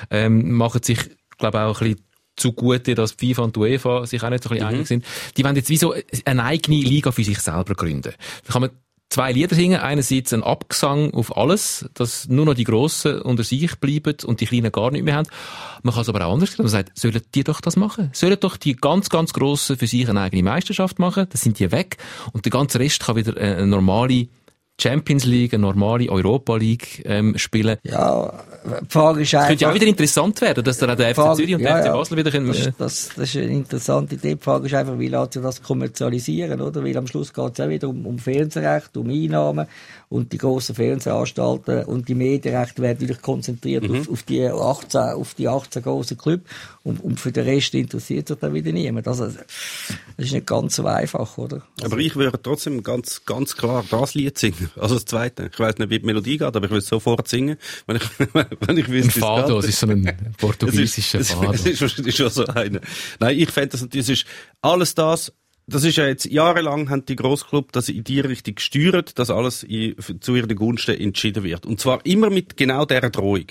ähm, machen sich, glaube auch ein bisschen zugute, dass die FIFA und die UEFA sich auch nicht so ein bisschen einig sind. Die wollen jetzt wie so eine eigene Liga für sich selber gründen. Da kann man zwei Lieder singen. Einerseits ein Abgesang auf alles, dass nur noch die Grossen unter sich bleiben und die Kleinen gar nicht mehr haben. Man kann es aber auch anders sehen. Man sagt, sollen die doch das machen? Sollen doch die ganz, ganz Grossen für sich eine eigene Meisterschaft machen? Dann sind die weg. Und der ganze Rest kann wieder äh, eine normale Champions League, eine normale Europa League ähm, spielen. Ja, die Frage ist einfach... Könnte ja auch wieder interessant werden, dass dann auch der FC Frage- Zürich und ja, der FC ja. Basel wieder können, Das, äh, das, das ist eine interessante Idee. Die Frage ist einfach, wie lässt sich das kommerzialisieren, oder? Weil am Schluss geht es auch wieder um, um Fernsehrecht, um Einnahmen und die grossen Fernsehanstalten und die Medienrechte werden natürlich konzentriert Mhm. auf, auf die 18, auf die 18 grossen Clubs und, und für den Rest interessiert sich dann wieder niemand. Also, das ist nicht ganz so einfach, oder? Aber ich würde trotzdem ganz, ganz klar das Lied singen. Also das zweite. Ich weiß nicht, wie die Melodie geht, aber ich würde es sofort singen, wenn ich, wenn ich wüsste, ein Fado, es ist so ein portugiesischer es ist, Fado. Es ist wahrscheinlich schon so einer. Nein, ich fände das natürlich, es ist alles das, das ist ja jetzt jahrelang haben die Grossclub das in die Richtung gesteuert, dass alles in, zu ihren Gunsten entschieden wird. Und zwar immer mit genau dieser Drohung.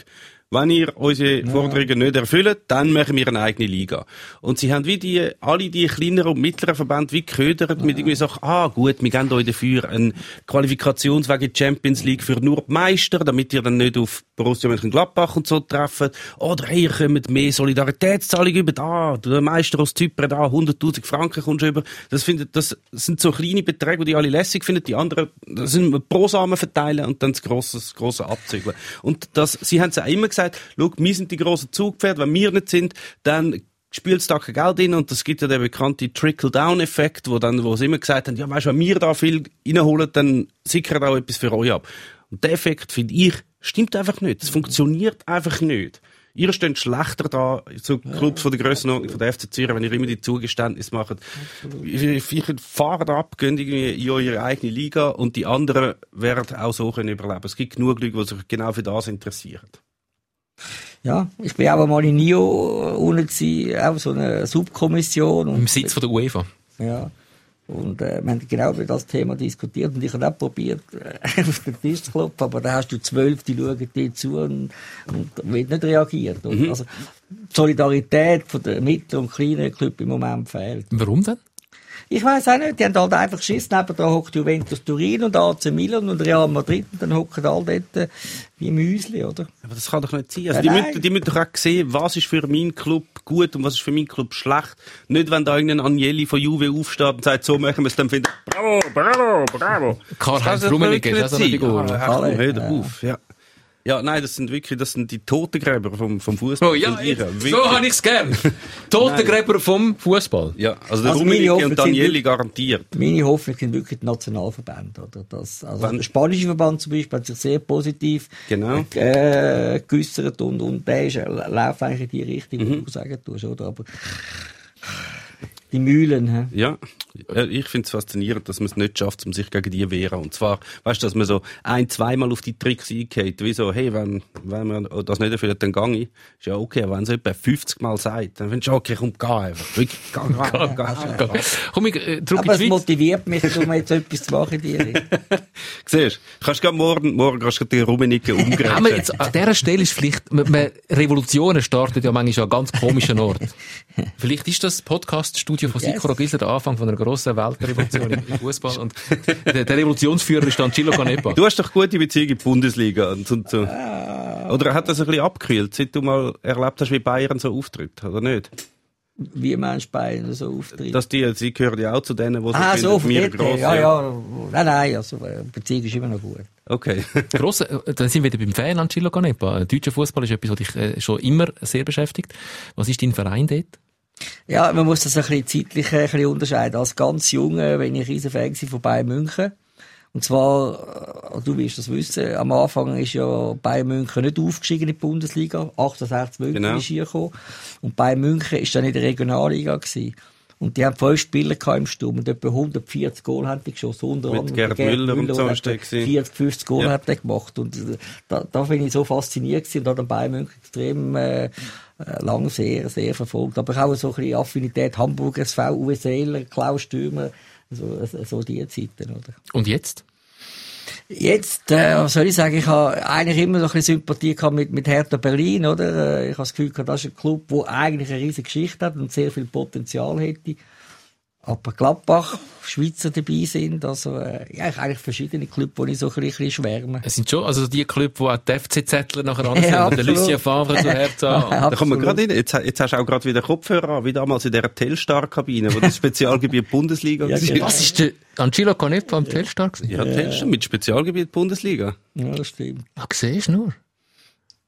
Wenn ihr unsere Forderungen nicht erfüllt, dann machen wir eine eigene Liga. Und sie haben wie die, alle die kleineren und mittleren Verbände wie geködert mit irgendwie so, ah gut, wir geben euch dafür einen Qualifikationsweg in die Champions League für nur die Meister, damit ihr dann nicht auf Borussia Mönchengladbach und so treffen. Oder hey, ihr kommt mehr Solidaritätszahlung über, da, der Meister aus Zypern, da, 100.000 Franken kommst du über. Das, findet, das sind so kleine Beträge, die die alle lässig finden, die anderen, das sind pro Samen verteilen und dann das grosse, das grosse abzügeln. Und das, sie haben es auch immer gesagt, schau, wir sind die grossen Zugpferde, wenn wir nicht sind, dann spielt da kein Geld rein und das gibt ja den bekannten Trickle-Down-Effekt, wo dann, wo sie immer gesagt haben, ja, weißt, wenn wir da viel reinholen, dann sickert auch etwas für euch ab. Und der Effekt, finde ich, stimmt einfach nicht. Das funktioniert einfach nicht. Ihr steht schlechter da, so Clubs von der Grössenordnung von der FC Zürich, wenn ihr immer die Zugeständnisse macht. Ihr, fahrt ab, irgendwie in eure eigene Liga und die anderen werden auch so können überleben. Es gibt genug Leute, die sich genau für das interessieren. Ja, ich bin auch mal in NIO unten gewesen, auch so eine Subkommission. Im Sitz von der UEFA. ja. Und äh, wir haben genau über das Thema diskutiert und ich habe auch probiert, äh, auf den Tisch zu klopfen, aber da hast du zwölf, die schauen dir zu und, und wird nicht reagiert. Und Also, die Solidarität von der mittleren und kleinen Club im Moment fehlt. Warum denn? Ich weiß auch nicht, die haben halt einfach Schiss. Nebenan hockt Juventus Turin und AC Milan und Real Madrid und dann hocken alle dort äh, wie Müsli, oder? Aber das kann doch nicht sein. Also Ja, die, nein. müssen, die müssen doch auch sehen, was ist für meinen Club gut und was ist für meinen Club schlecht. Nicht, wenn da irgendein Agnelli von Juve aufsteht und sagt, so machen wir es, dann finden bravo, bravo, bravo. Karl-Heinz Rummenigge ist auch so eine nicht Figur. komm, hör ja. auf, ja. Ja, nein, das sind wirklich, das sind die Totengräber vom, vom Fußball. Oh ja, so habe ich es gern. Totengräber vom Fußball. Ja, also der Also meine Rummenigge Hoffnung und wirklich- garantiert. Meine Hoffnung sind wirklich die Nationalverbände, oder? Das, also der spanische Verband zum Beispiel hat sich sehr positiv Genau. äh, geäussert und, und der ist, äh, läuft eigentlich in die Richtung, Mhm. wie du sagen tust, oder? Aber die Mühlen, hä? Ja, ich finde es faszinierend, dass man es nicht schafft, um sich gegen die wehren. Und zwar, weißt du, dass man so ein-, zweimal auf die Tricks eingeht, wie so, hey, wenn, wenn man das nicht erfüllt, dann gang ich. Ist ja okay, aber wenn es etwa 50 Mal sagt, dann findest du, okay, komm, geh einfach. Wirklich, geh, geh, geh, geh. Komm, ich, äh, zurück Aber es motiviert mich, um jetzt etwas zu machen in die. Siehst du, kannst du morgen, morgen kannst du den Rummenigge Aber umgreifen. jetzt, an dieser Stelle ist vielleicht, man, man, Revolutionen startet ja manchmal an ganz komischen Ort. Vielleicht ist das Podcast-Studio von Yes. Sikora Gisler der Anfang von einer grossen Weltrevolution im Fußball und der, der Revolutionsführer ist dann Gillo Canepa. Du hast doch gute Beziehungen in die Bundesliga und, und so. Ah. Oder hat das ein bisschen abgekühlt, seit du mal erlebt hast, wie Bayern so auftritt, oder nicht? Wie Mensch bei ihnen so auftritt. Dass die, sie gehören ja auch zu denen, die ah, so, von mir gross Ja, ja. Nein, nein, also, äh, Beziehung ist immer noch gut. Okay. Grosse, äh, dann sind wir wieder beim Fan an Gillo Canepa. Deutscher Fußball ist etwas, was dich äh, schon immer sehr beschäftigt. Was ist dein Verein dort? Ja, man muss das ein bisschen zeitlich äh, ein bisschen unterscheiden. Als ganz Junge bin ich riesen Fan von Bayern München. Und zwar, äh, du wirst das wissen, am Anfang ist ja Bayern München nicht aufgestiegen in die Bundesliga. 68 München Genau. ist hier gekommen. Und Bayern München ist dann in der Regionalliga gewesen. Und die haben fünf Spieler gehabt im Sturm und etwa 140 Goal haben die geschossen. Unter Mit anderem Gerd der Müller und so hat ist der gewesen. 40, 50 Goal Ja. hat er gemacht. Und äh, da, da bin ich so fasziniert gewesen und habe dann Bayern München extrem äh, äh, lang sehr, sehr verfolgt. Aber ich habe auch so ein bisschen Affinität Hamburg SV, Seeler, Klaus Stürmer, so, so, so die Zeiten, oder? Und jetzt? Jetzt, äh, was soll ich sagen, ich habe eigentlich immer so ein bisschen Sympathie gehabt mit, mit Hertha Berlin, oder? Äh, Ich habe das Gefühl gehabt, das ist ein Club, der eigentlich eine riesige Geschichte hat und sehr viel Potenzial hätte. Aber Gladbach, Schweizer dabei sind, also, äh, ja, ich eigentlich verschiedene Clubs, wo ich so ein bisschen, ein bisschen schwärme. Es sind schon, also die Clubs, wo auch die FC-Zettler nachher an sind. Ja, der. Lucien Favre zu Hertha. Da kommen wir gerade hin. Jetzt, jetzt hast du auch gerade wieder Kopfhörer an, wie damals in der Telstar-Kabine, wo das Spezialgebiet Bundesliga Ja, genau. Was ist der Angelo Canepa am Telstar gewesen? Ja, Telstar mit Spezialgebiet Bundesliga. Ja, das stimmt. Ah, siehst du nur.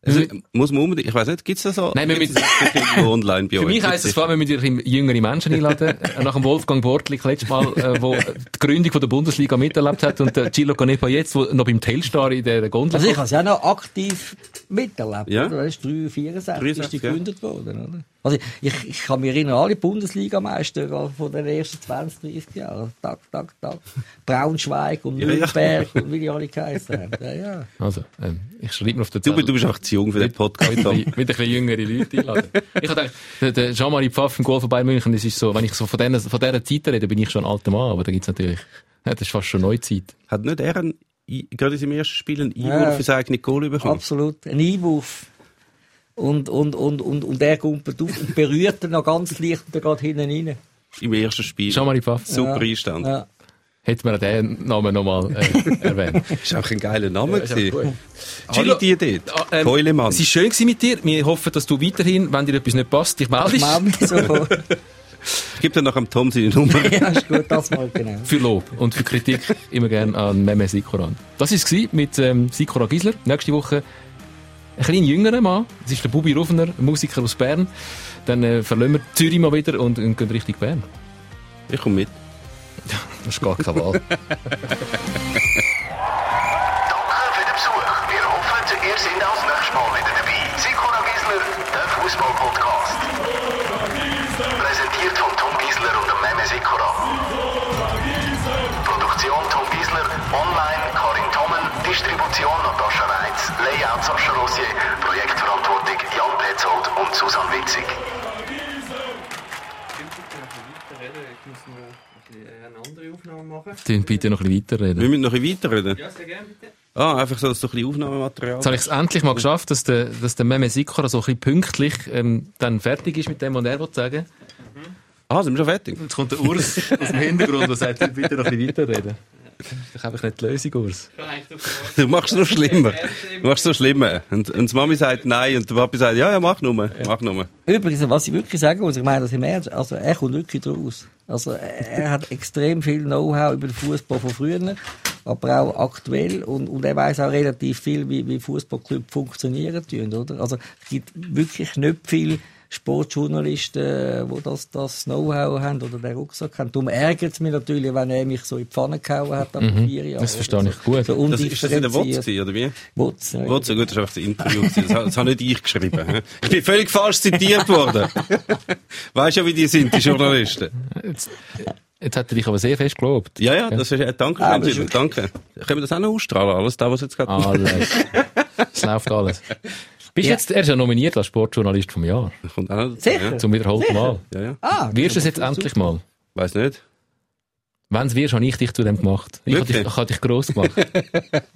Also, muss man unbedingt, ich weiß nicht, gibt's das so? Nein, wir irgendwo online bei Für euch? mich heisst es vor allem, wir müssen jüngere Menschen einladen. Nach dem Wolfgang Bortlik letztes Mal, äh, wo die Gründung von der Bundesliga miterlebt hat und der Gillo Canepa jetzt, wo noch beim Telstar in der Gondel Also ich habe es ja noch aktiv miterlebt. Ja. Oder? Das ist 3, 64 ist 63, die ja. gegründet worden. Oder? Also ich, ich kann mich erinnern, alle Bundesligameister von den ersten 20, 30 Jahren. Tak, tak, tak. Braunschweig und Ja, ja. Nürnberg und wie die alle geheißen haben. Ja, ja. Also, ähm, ich schreibe mir auf der Du, Zettel. du bist auch zu jung für den Podcast. mit, mit ein bisschen jüngere Leute einladen. Ich habe gedacht, der, der Jean-Marie Pfaff im Goal von Bayern München, das ist so, wenn ich so von, denen, von dieser Zeit rede, bin ich schon ein alter Mann, aber da gibt's natürlich, ja, das ist fast schon Neuzeit. Hat nicht er einen, gerade in seinem ersten Spiel einen. Einwurf für sein eigenes Goal bekommen? Absolut. Ein Einwurf. Und, und, und, und, und er kumpelt auf und berührt ihn noch ganz leicht und geht hinten rein. Im ersten Spiel. Jean-Marie Pfaff, Super Ja. Einstand. Ja. hätte man den Namen nochmal äh, erwähnt. Ist auch ein geiler Name gewesen. Alle Gillo, die dort. Ah, ähm, Keulemann. Es war schön gewesen mit dir. Wir hoffen, dass du weiterhin, wenn dir etwas nicht passt, dich meldest. Mach mich so. Ich gebe dann nach dem Tom seine Nummer. ja, ist gut, das mal genau. Für Lob und für Kritik immer gerne an Meme Sikoran. Das war es mit ähm, Sikora Gisler. Nächste Woche ein klein jüngerer Mann. Das ist der Bubi Rufner, ein Musiker aus Bern. Dann äh, verlassen wir Zürich mal wieder und, und gehen Richtung Bern. Ich komme mit. Das ist gar keine Wahl. Danke für den Besuch. Wir hoffen, ihr seid auch das nächste Mal wieder dabei. Sikora Gisler, der Fußball-Podcast. Susanne Witzig. Dann bitte noch ein bisschen weiterreden. Wir müssen noch ein bisschen weiterreden. Ja, sehr gerne, bitte. Ah, einfach so, dass du ein bisschen Aufnahmematerial Jetzt habe ich es endlich mal geschafft, dass der, dass der Meme Sikora so ein bisschen pünktlich ähm, dann fertig ist mit dem, was er will sagen Ah, sind wir schon fertig? Jetzt kommt der Urs aus dem Hintergrund und sagt, bitte noch ein bisschen weiterreden. Das ist einfach nicht die Lösung, Urs. Du machst es noch schlimmer. Du machst es noch schlimmer. Und, und die Mami sagt nein und der Papi sagt, ja, ja, mach nur, mach nur. Übrigens, was ich wirklich sagen muss, ich meine das im Ernst, also er kommt wirklich draus. Also er hat extrem viel Know-how über den Fußball von früher, aber auch aktuell und, und er weiß auch relativ viel, wie, wie Fußballclubs funktionieren tun, oder? Also es gibt wirklich nicht viel Sportjournalisten, die das, das Know-how haben oder den Rucksack haben. Darum ärgert es mich natürlich, wenn er mich so in die Pfanne gehauen hat nach vier Jahren. Das verstehe ich gut. So Das ist das in der gewesen, oder wie? Wotz, ja. WOTS, ja gut, das war einfach das Interview. Das, das habe nicht ich geschrieben. Ich bin völlig falsch zitiert worden. Weißt ja, wie die sind, die Journalisten. Jetzt, jetzt hat er dich aber sehr fest gelobt. Ja, ja, das ist, äh, danke, Ah, aber Angelo, danke. Können wir das auch noch ausstrahlen, alles da, was jetzt gerade... Alles. Es läuft alles. Bist jetzt, er ist ja nominiert als Sportjournalist vom Jahr. Kommt auch dazu, Sicher? Zum wiederholten Mal. Ja, ja. Ah, Wirst du es jetzt ist endlich super. mal? Weiß nicht. Wenn es wirst, habe ich dich zu dem gemacht. Ich habe dich, habe dich gross gemacht.